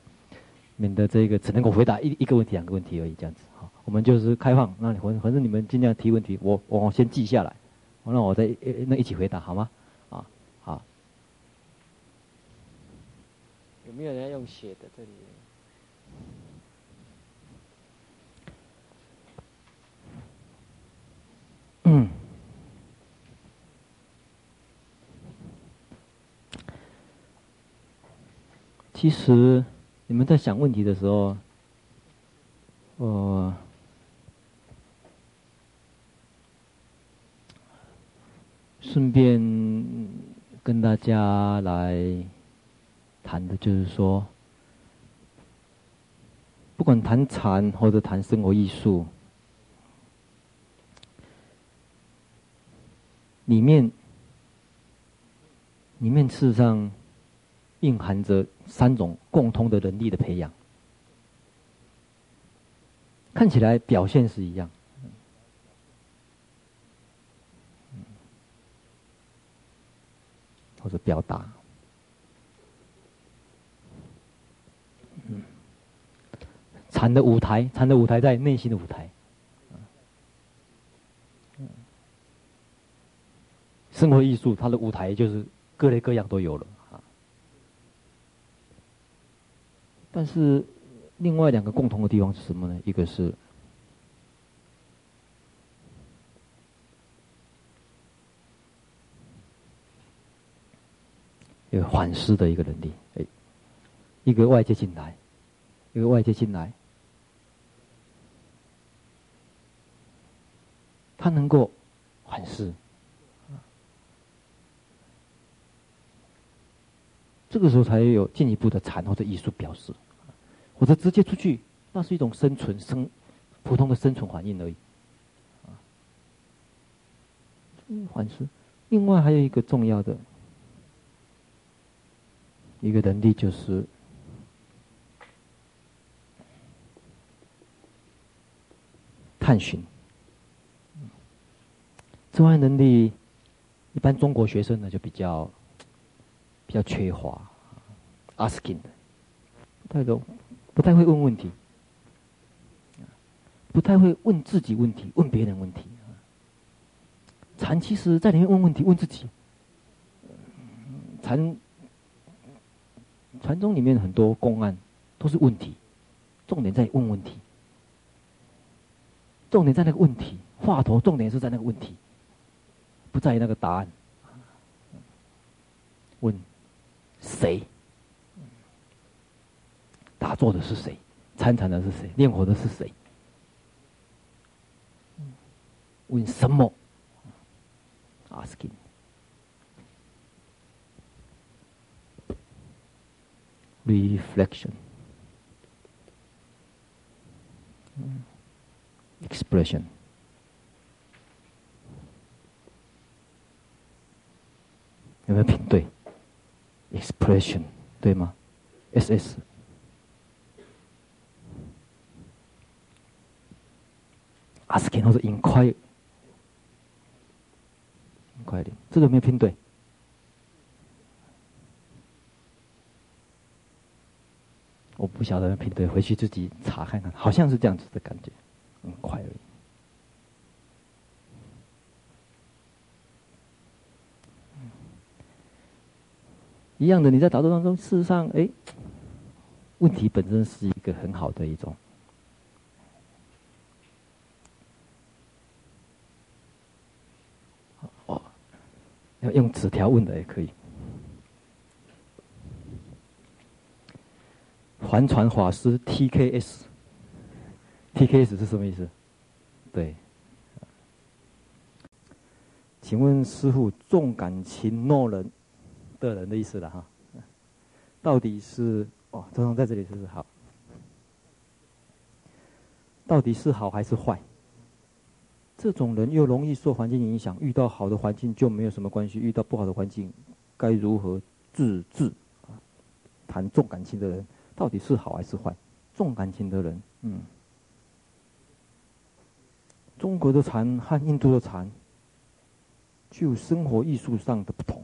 免得这个只能够回答一一个问题、两个问题而已，这样子哈。我们就是开放，那反反正你们尽量提问题，我我先记下来，那我再那一起回答好吗？啊，好。有没有人要用写的这里？嗯。其实，你们在想问题的时候，我顺便跟大家来谈的就是说，不管谈禅或者谈生活艺术，里面里面事实上蕴含着三种共通的能力的培养，看起来表现是一样。或者表达，嗯，禅的舞台，禅的舞台在内心的舞台，嗯，生活艺术它的舞台就是各类各样都有了啊。但是另外两个共同的地方是什么呢？一个是。有反思的一个能力，哎，一个外界进来，一个外界进来，他能够反思，这个时候才有进一步的禅或者艺术表示，或者直接出去，那是一种生存生普通的生存环境而已，啊，反思。另外还有一个重要的。一个能力就是探寻。这方面能力，一般中国学生呢就比较比较缺乏，asking，不太懂，不太会问问题，不太会问自己问题，问别人问题。禅其实在里面问问题，问自己。禅。禅宗里面很多公案都是问题，重点在问问题，重点在那个问题，话头重点是在那个问题，不在于那个答案。问谁？打坐的是谁？参禅的是谁？念佛的是谁？问什么？Asking。reflection, expression，有没有拼对？expression 对吗？S S。Asking 或者 inquire，inquire，这个没有拼对？我不晓得拼对，回去自己查看看，好像是这样子的感觉，很快而已。一样的，你在打坐当中，事实上，哎，问题本身是一个很好的一种，要用纸条问的也可以。环传法师 TKS，TKS 是什么意思？对，请问师傅，重感情懦人的人的意思了哈？到底是哦，周总在这里是不是好？到底是好还是坏？这种人又容易受环境影响，遇到好的环境就没有什么关系，遇到不好的环境该如何自治？啊？谈重感情的人。到底是好还是坏？重感情的人，嗯，中国的禅和印度的禅，具有生活艺术上的不同。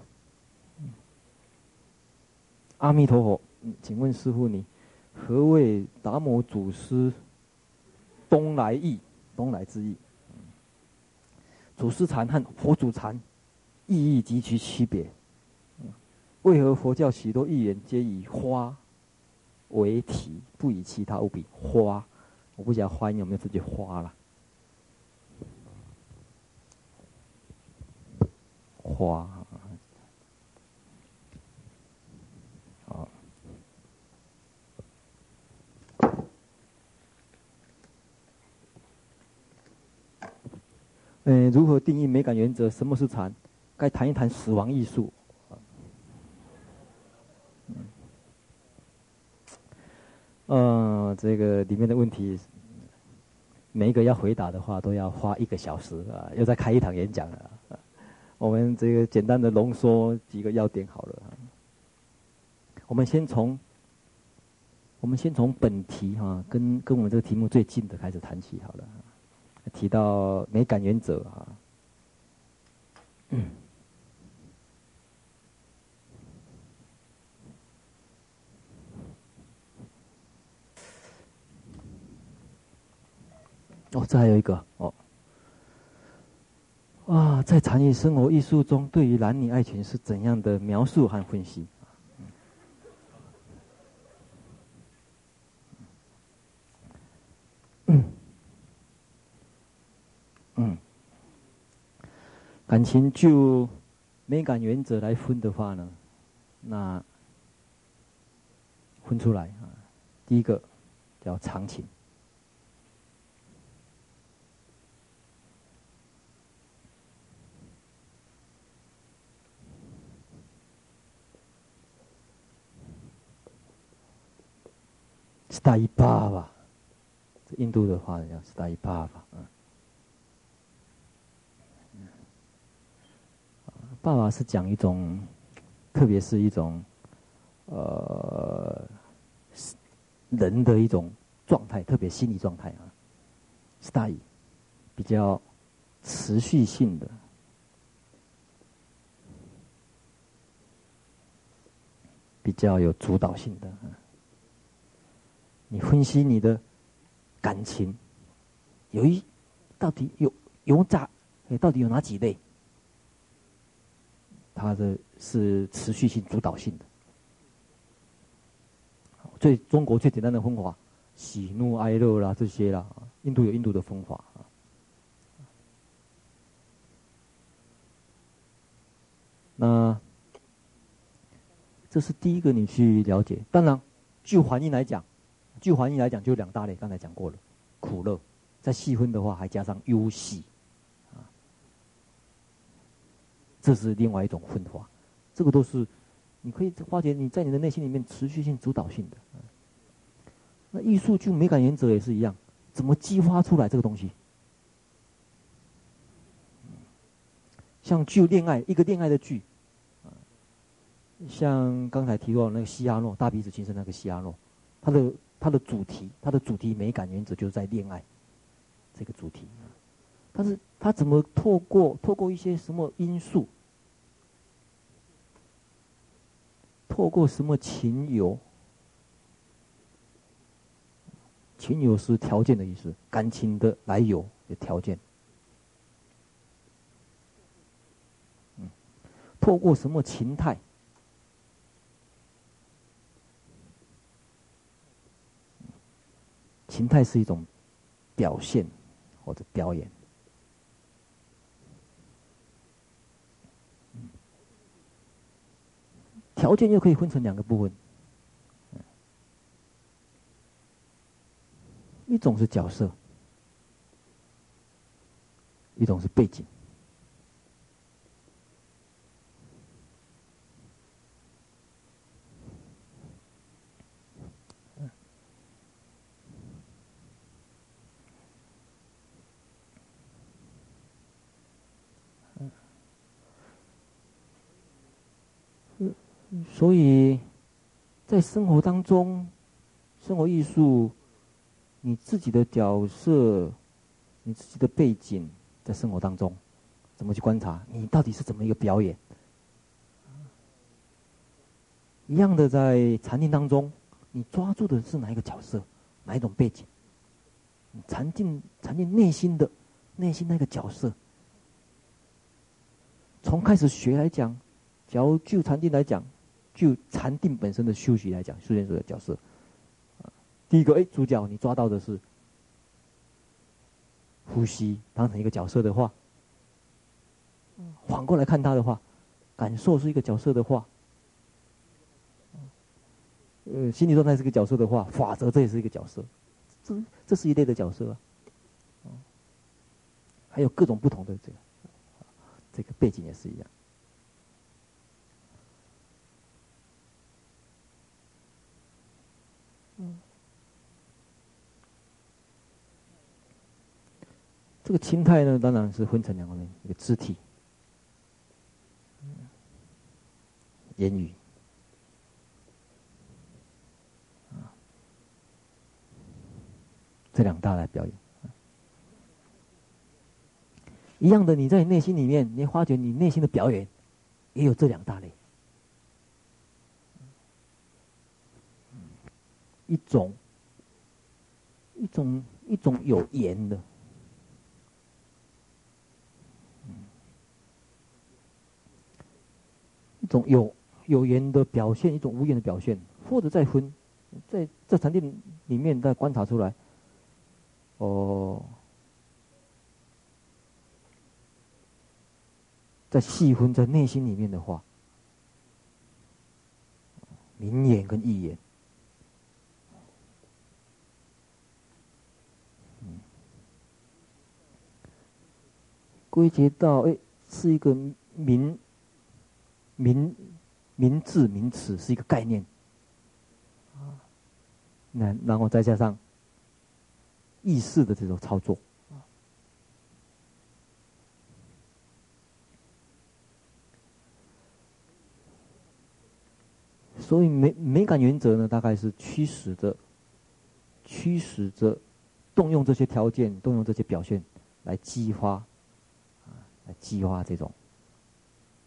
阿弥陀佛，请问师父你，何谓达摩祖师东来意？东来之意？祖师禅和佛祖禅意义及其区别？为何佛教许多语言皆以花？为题，不以其他物比。花，我不晓得花有没有这句花了。花，嗯如何定义美感原则？什么是禅？该谈一谈死亡艺术。嗯。这个里面的问题每一个要回答的话都要花一个小时啊要再开一场演讲了我们这个简单的浓缩几个要点好了我们先从我们先从本题哈跟跟我们这个题目最近的开始谈起好了提到美感原则啊，嗯，哦，这还有一个哦，啊，在禅意生活艺术中，对于男女爱情是怎样的描述和分析？感情就美感原则来分的话呢，那分出来啊，第一个叫长情，斯大伊巴吧，这印度的话叫斯大伊巴吧，嗯。爸爸是讲一种，特别是一种，呃，人的一种状态，特别心理状态啊，stay 比较持续性的，比较有主导性的。你分析你的感情，有一到底有有咋？到底有哪几类？它的是持续性、主导性的。最中国最简单的方法，喜怒哀乐啦这些啦，印度有印度的方法。那这是第一个你去了解。当然，就环境来讲，就环境来讲就两大类，刚才讲过了，苦乐。再细分的话，还加上忧喜。这是另外一种分化，这个都是你可以发觉你在你的内心里面持续性、主导性的。那艺术就美感原则也是一样，怎么激发出来这个东西？像剧恋爱，一个恋爱的剧，像刚才提到那个西阿诺大鼻子先生那个西阿诺，他的他的主题，他的主题美感原则就是在恋爱这个主题，但是他怎么透过透过一些什么因素？透过什么情由？情由是条件的意思，感情的来由的条件。透过什么情态？情态是一种表现或者表演。条件又可以分成两个部分，一种是角色，一种是背景。所以，在生活当中，生活艺术，你自己的角色，你自己的背景，在生活当中，怎么去观察？你到底是怎么一个表演？一样的，在禅定当中，你抓住的是哪一个角色，哪一种背景？你禅定，禅定内心的，内心那个角色。从开始学来讲，假如就禅定来讲。就禅定本身的修习来讲，修练者的角色，第一个，哎，主角你抓到的是呼吸，当成一个角色的话，反过来看他的话，感受是一个角色的话，呃，心理状态是一个角色的话，法则这也是一个角色，这这是一类的角色啊，还有各种不同的这个，这个背景也是一样。这个心态呢，当然是分成两方面：一个肢体、言语。这两大来表演，一样的，你在内心里面，你发觉你内心的表演，也有这两大类。一种，一种，一种有言的，一种有有言的表现，一种无言的表现，或者再分，在这禅定里面再观察出来。哦，在细分在内心里面的话，明言跟意言，归结到哎，是一个名名名字名词，是一个概念，啊，那然后再加上。意识的这种操作，所以美美感原则呢，大概是驱使着、驱使着动用这些条件、动用这些表现来激发，啊，来激发这种，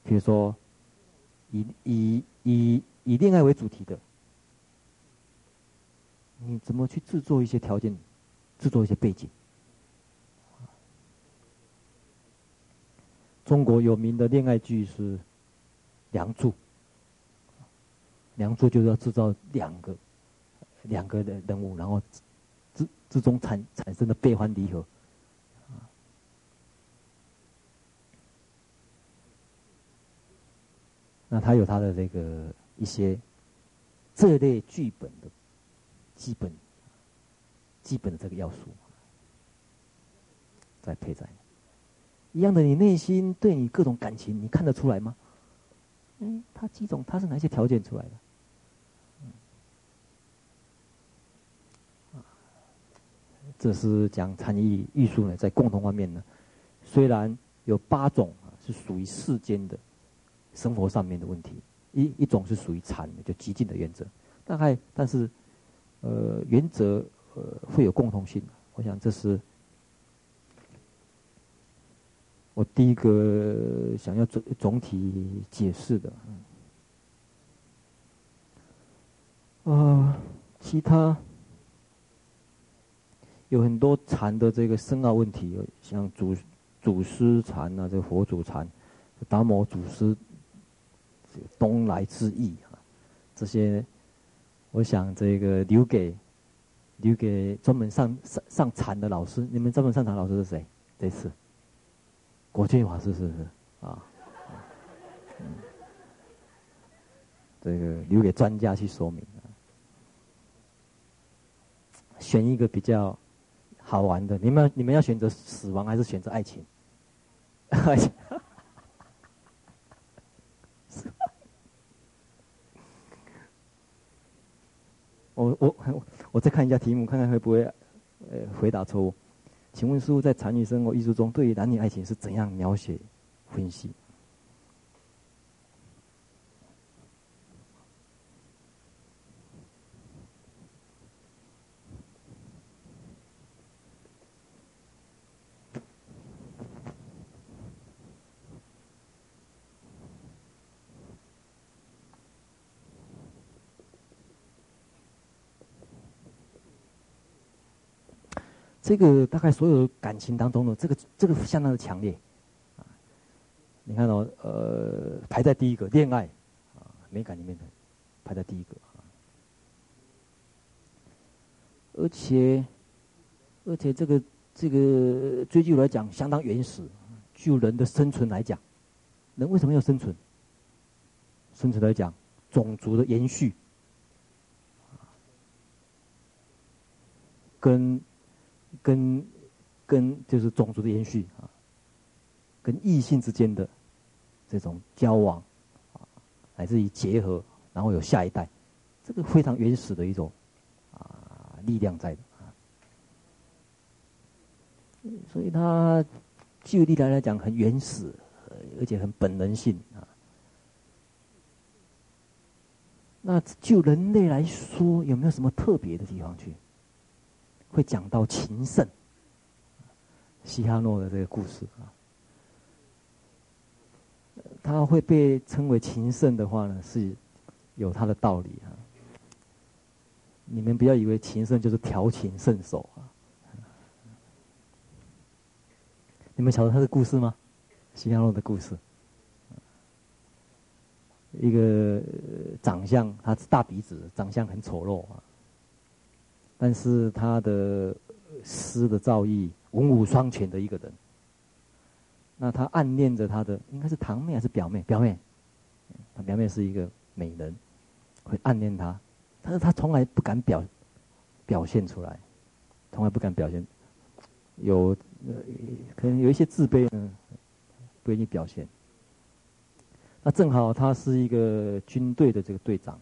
比如说以以以以恋爱为主题的，你怎么去制作一些条件？制作一些背景。中国有名的恋爱剧是《梁祝》，《梁祝》就是要制造两个两个的人物，然后之之中产产生的悲欢离合。那他有他的这个一些这类剧本的基本。基本的这个要素，在配在一样的，你内心对你各种感情，你看得出来吗？哎，他几种，他是哪些条件出来的？这是讲禅意艺术呢，在共同方面呢，虽然有八种啊，是属于世间的生活上面的问题，一一种是属于禅的，就极尽的原则，大概但是呃原则。呃，会有共同性，我想这是我第一个想要总总体解释的。啊、其他有很多禅的这个深奥问题，像祖祖师禅啊，这个佛祖禅，达摩祖师东来之意啊，这些我想这个留给。留给专门上上上禅的老师，你们专门上禅老师是谁？这次，国军法师是不是啊？这个留给专家去说明。选一个比较好玩的，你们你们要选择死亡还是选择爱情？爱情。我我 <laughs> 我再看一下题目，看看会不会呃回答错误。请问师父，在男女生活艺术中，对于男女爱情是怎样描写、分析？这个大概所有的感情当中的这个这个相当的强烈，你看到、呃排在第一个恋爱，啊美感里面的排在第一个啊，而且而且这个这个追究来讲相当原始，就人的生存来讲，人为什么要生存？生存来讲，种族的延续，跟。跟跟就是种族的延续啊，跟异性之间的这种交往啊，乃至于结合，然后有下一代，这个非常原始的一种啊力量在的啊。所以他就历来来讲很原始，而且很本能性啊。那就人类来说，有没有什么特别的地方去？会讲到情圣西哈诺的这个故事啊？他会被称为情圣的话呢，是有他的道理啊。你们不要以为情圣就是调情圣手啊。你们晓得他的故事吗？西哈诺的故事。一个长相，他是大鼻子，长相很丑陋啊。但是他的诗的造诣文武双全的一个人。那他暗恋着他的，应该是堂妹还是表妹？表妹，他表妹是一个美人，会暗恋他，但是他从来不敢表表现出来，从来不敢表现，有呃可能有一些自卑呢，不愿意表现。那正好他是一个军队的这个队长，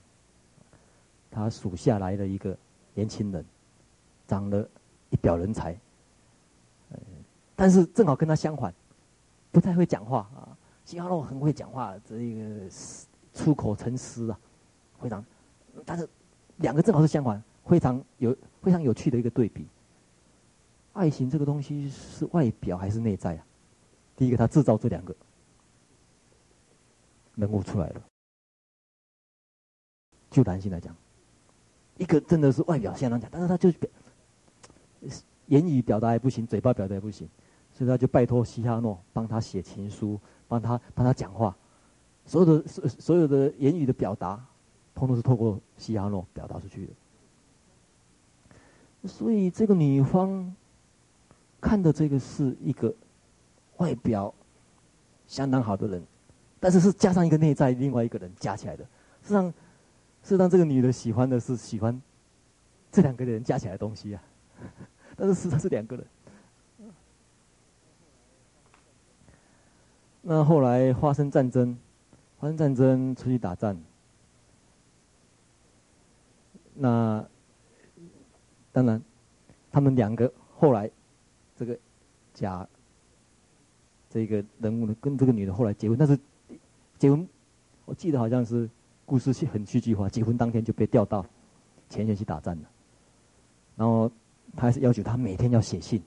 他属下来的一个年轻人，长得一表人才，但是正好跟他相反，不太会讲话啊。西哈诺很会讲话，这一个出口成诗啊，非常，但是两个正好是相反，非常有非常有趣的一个对比。爱情这个东西是外表还是内在啊？第一个，他制造这两个。人物出来了，就男性来讲，一个真的是外表相当强，但是他就表言语表达也不行，嘴巴表达也不行，所以他就拜托西哈诺帮他写情书，帮他帮他讲话，所有的所所有的言语的表达，通通是透过西哈诺表达出去的。所以这个女方看的这个是一个外表相当好的人。但是是加上一个内在，另外一个人加起来的。实际上，实际上这个女的喜欢的是喜欢这两个人加起来的东西啊。<laughs> 但是实际上是两个人。那后来发生战争，发生战争出去打仗。那当然，他们两个后来这个假这个人物呢，跟这个女的后来结婚，但是。结婚，我记得好像是故事是很戏剧化。结婚当天就被调到前线去打仗了，然后他还是要求他每天要写信，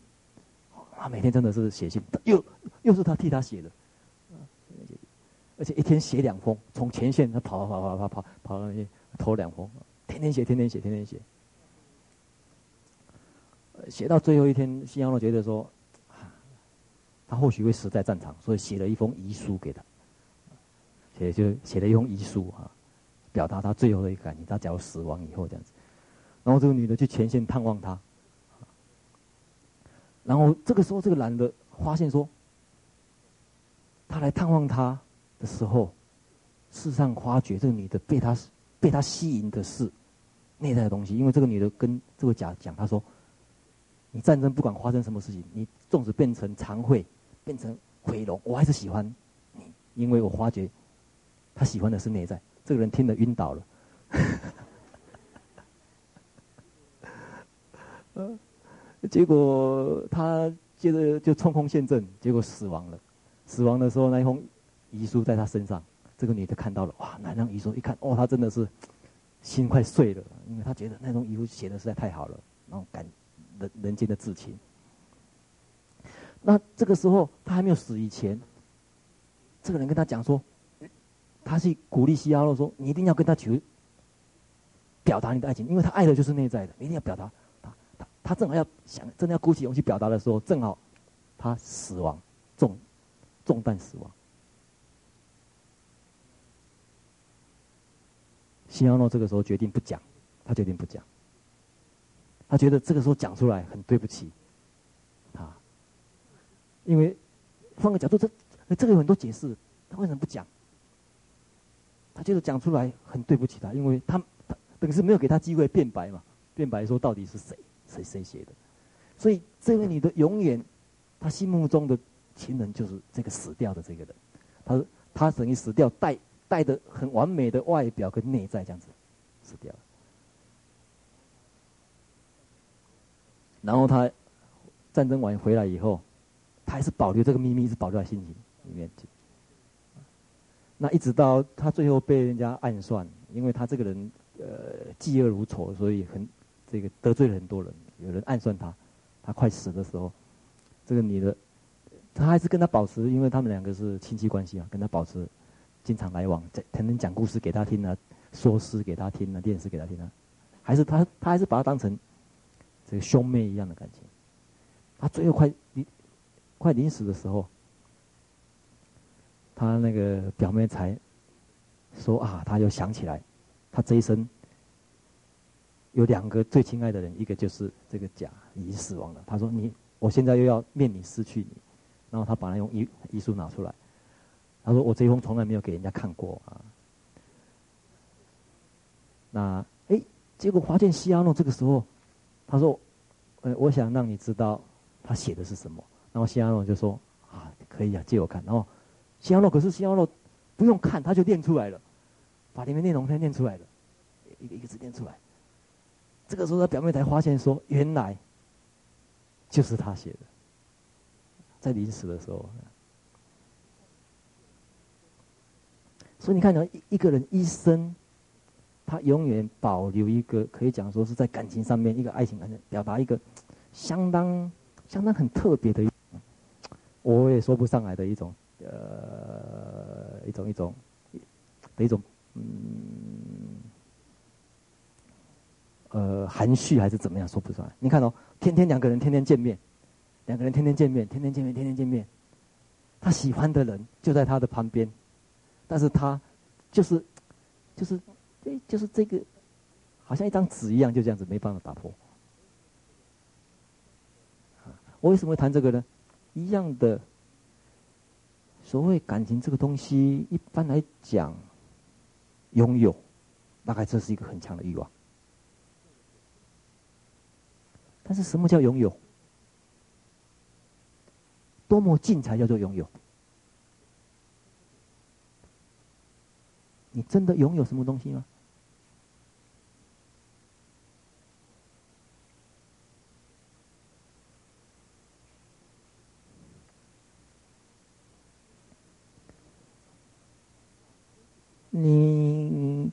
他每天真的是写信，又又是他替他写的，而且一天写两封，从前线他跑跑跑跑跑跑到那边投两封，天天写天天写天天写，写到最后一天，西哈诺觉得说，他或许会死在战场，所以写了一封遗书给他。也就写了一封遗书啊，表达他最后的一个感情。他假如死亡以后这样子，然后这个女的去前线探望他，然后这个时候这个男的发现说，他来探望他的时候，事实上发觉这个女的被他被他吸引的是内在的东西，因为这个女的跟这个甲讲，他说，你战争不管发生什么事情，你纵使变成残废变成毁容，我还是喜欢你，因为我发觉。他喜欢的是内在，这个人听了晕倒了。<laughs> 结果他接着就冲锋陷阵，结果死亡了。死亡的时候，那一封遗书在他身上，这个女的看到了，哇！那张遗书一看，哦，他真的是心快碎了，因为他觉得那种遗书写的实在太好了，那种感人人间的至情。那这个时候他还没有死以前，这个人跟他讲说。他是鼓励西哈诺说：“你一定要跟他求，表达你的爱情，因为他爱的就是内在的，一定要表达。他他他正好要想，真的要鼓起勇气表达的时候，正好他死亡，中中弹死亡。西哈诺这个时候决定不讲，他决定不讲，他觉得这个时候讲出来很对不起他，因为换个角度，这这个有很多解释，他为什么不讲？”他就是讲出来很对不起他，因为他他等于是没有给他机会辩白嘛，辩白说到底是谁谁谁写的，所以这位女的永远，他心目中的情人就是这个死掉的这个人，他他等于死掉带带着很完美的外表跟内在这样子死掉了，然后他战争完回来以后，他还是保留这个秘密，一直保留在心里里面。那一直到他最后被人家暗算，因为他这个人呃嫉恶如仇，所以很这个得罪了很多人。有人暗算他，他快死的时候，这个女的，他还是跟他保持，因为他们两个是亲戚关系啊，跟他保持经常来往，在才能讲故事给他听啊，说诗给他听啊，念诗给他听啊，还是他他还是把他当成这个兄妹一样的感情。他最后快临快临死的时候。他那个表妹才说啊，他又想起来，他这一生有两个最亲爱的人，一个就是这个甲已经死亡了。他说你，我现在又要面临失去你，然后他把那用遗遗书拿出来，他说我这一封从来没有给人家看过啊。那哎，结果发现西阿诺这个时候，他说，呃，我想让你知道他写的是什么。然后西阿诺就说啊，可以啊，借我看。然后。西阿诺可是西阿诺，不用看他就念出来了，把里面内容他念出来了，一个一个字念出来。这个时候他表妹才发现说，原来就是他写的，在临死的时候。所以你看人一一个人一生，他永远保留一个可以讲说是在感情上面一个爱情上面表达一个相当相当很特别的，我也说不上来的一种。呃，一种一种的一种，嗯，呃，含蓄还是怎么样，说不出来。你看哦，天天两个人天天见面，两个人天天见面，天天见面，天天见面。他喜欢的人就在他的旁边，但是他就是就是哎，就是这个，好像一张纸一样，就这样子没办法打破。我为什么会谈这个呢？一样的。所谓感情这个东西，一般来讲，拥有，大概这是一个很强的欲望。但是什么叫拥有？多么近才叫做拥有？你真的拥有什么东西吗？你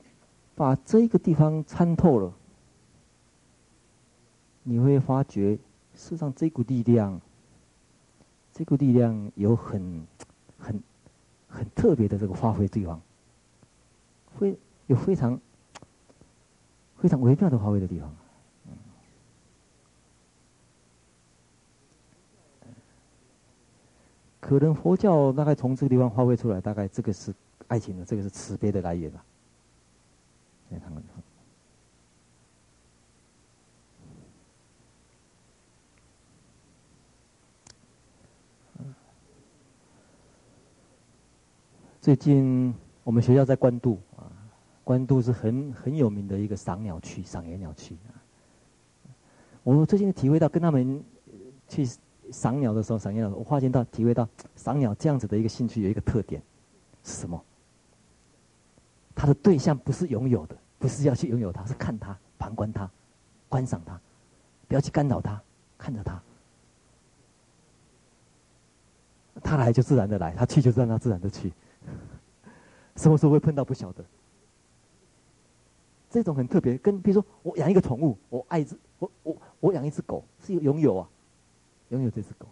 把这个地方参透了，你会发觉，世上这股力量，这股力量有很、很、很特别的这个发挥地方，会有非常、非常微妙的发挥的地方。可能佛教大概从这个地方发挥出来，大概这个是。爱情的这个是慈悲的来源吧？现在他们，最近我们学校在关渡啊，关渡是很很有名的一个赏鸟区、赏野鸟区啊。我最近体会到跟他们去赏鸟的时候，赏野鸟，我发现到体会到赏鸟这样子的一个兴趣有一个特点是什么？他的对象不是拥有的，不是要去拥有他，是看他、旁观他、观赏他，不要去干扰他，看着他。他来就自然的来，他去就让他自然的去。什么时候会碰到不晓得。这种很特别，跟比如说我养一个宠物，我爱只我我我养一只狗，是有拥有啊，拥有这只狗，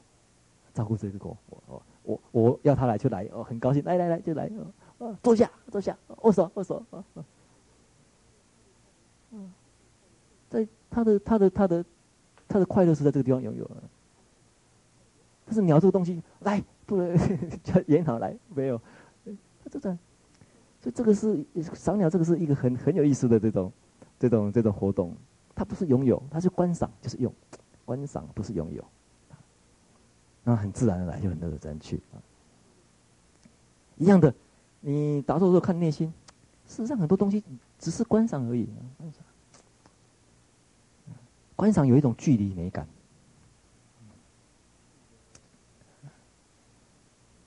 照顾这只狗，我我我我要他来就来，哦，很高兴，来来来就来。啊，坐下，坐下，握手，握手，啊，嗯，在他的他的他的他的快乐是在这个地方拥有啊。但是鸟这个东西，来，不能叫演好来，没有，他这种，所以这个是赏鸟，这个是一个很很有意思的这种这种这种活动，它不是拥有，它是观赏，就是用，观赏不是拥有，那很自然的来，就很多人去啊，一样的。你打坐的时候看内心，事实上很多东西只是观赏而已。观赏有一种距离美感。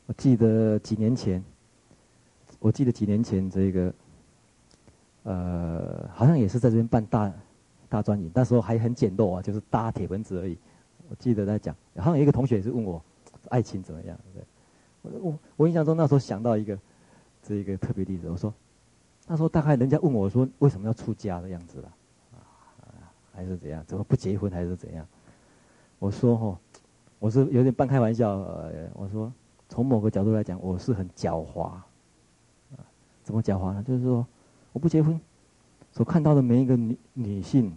我记得几年前，我记得几年前这个，呃，好像也是在这边办大大专营，那时候还很简陋啊，就是搭铁盆子而已，我记得在讲，好像有一个同学也是问我爱情怎么样，我我我印象中那时候想到一个这一个特别例子，我说那时候大概人家问我说为什么要出家的样子了，啊，还是怎样？怎么不结婚还是怎样？我说哦，我是有点半开玩笑，呃，我说从某个角度来讲，我是很狡猾，怎么狡猾呢？就是说我不结婚，所看到的每一个女女性，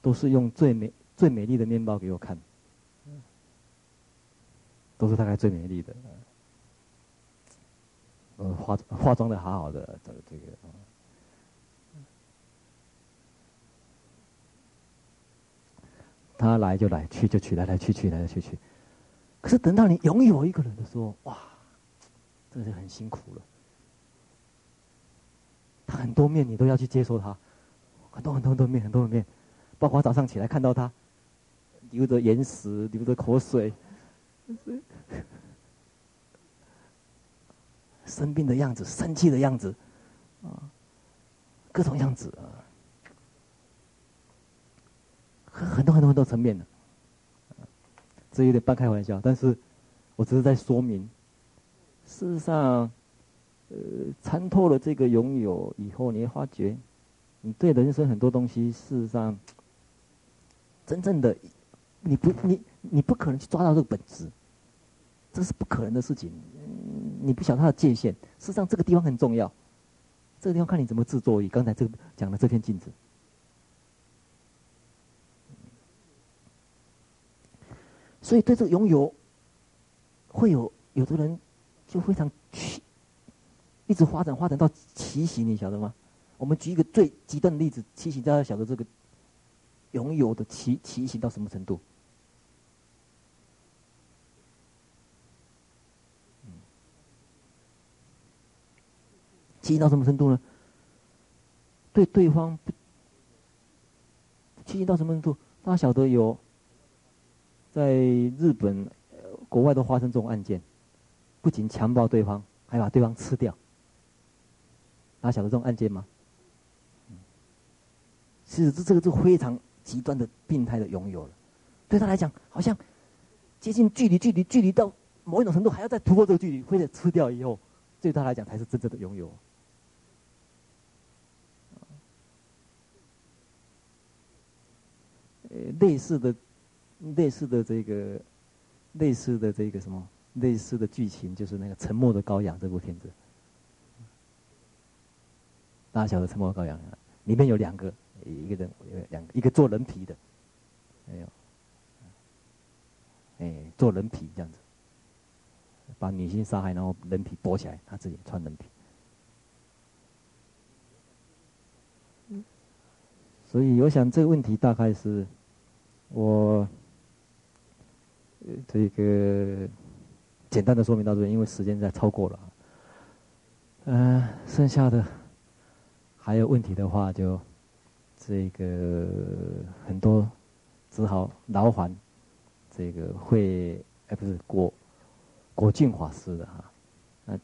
都是用最美最美丽的面包给我看，都是大概最美丽的。呃，化化妆的好好的，这个这个，他来就来，去就去，来来去去，来来去去。可是等到你拥有一个人的时候，哇，真的是很辛苦了。他很多面，你都要去接受他，很多很多很多面，很多的面，包括早上起来看到他，流着眼屎，流着口水。<laughs> 生病的样子，生气的样子，啊，各种样子啊，很多很多很多层面的，这有点半开玩笑，但是我只是在说明，事实上，呃，参透了这个拥有以后，你会发觉，你对人生很多东西，事实上，真正的，你不你你不可能去抓到这个本质，这是不可能的事情。你不晓得它的界限，事实上这个地方很重要。这个地方看你怎么制作。以刚才这个讲的这片镜子，所以对这个拥有，会有有的人就非常去，一直发展发展到奇形，你晓得吗？我们举一个最极端的例子，奇形，大家晓得这个拥有的奇奇形到什么程度？畸形到什么程度呢？对对方不畸形到什么程度？大家晓得有在日本、国外都发生这种案件，不仅强暴对方，还把对方吃掉。大家晓得这种案件吗？其实这这个是非常极端的病态的拥有了。对他来讲，好像接近距离，距离，距离到某一种程度，还要再突破这个距离，或者吃掉以后，对他来讲才是真正的拥有。类似的、类似的这个、类似的这个什么、类似的剧情，就是那个《沉默的羔羊》这部片子。大家晓得《沉默的羔羊》里面有两个，一个人有两个，一个做人皮的，没有，哎，做人皮这样子，把女性杀害，然后人皮剥起来，他自己穿人皮。所以我想这个问题大概是。我这个简单的说明到这里，因为时间在超过了。嗯、剩下的还有问题的话，就这个很多只好劳烦这个会哎不是果果净法师的哈。那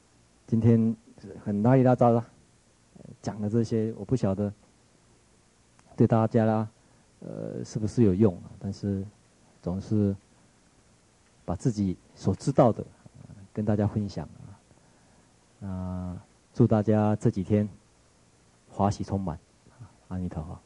今天很拉里拉杂的讲的这些，我不晓得对大家啦。呃，是不是有用啊？但是总是把自己所知道的跟大家分享啊！啊，祝大家这几天华喜充满，阿弥陀佛。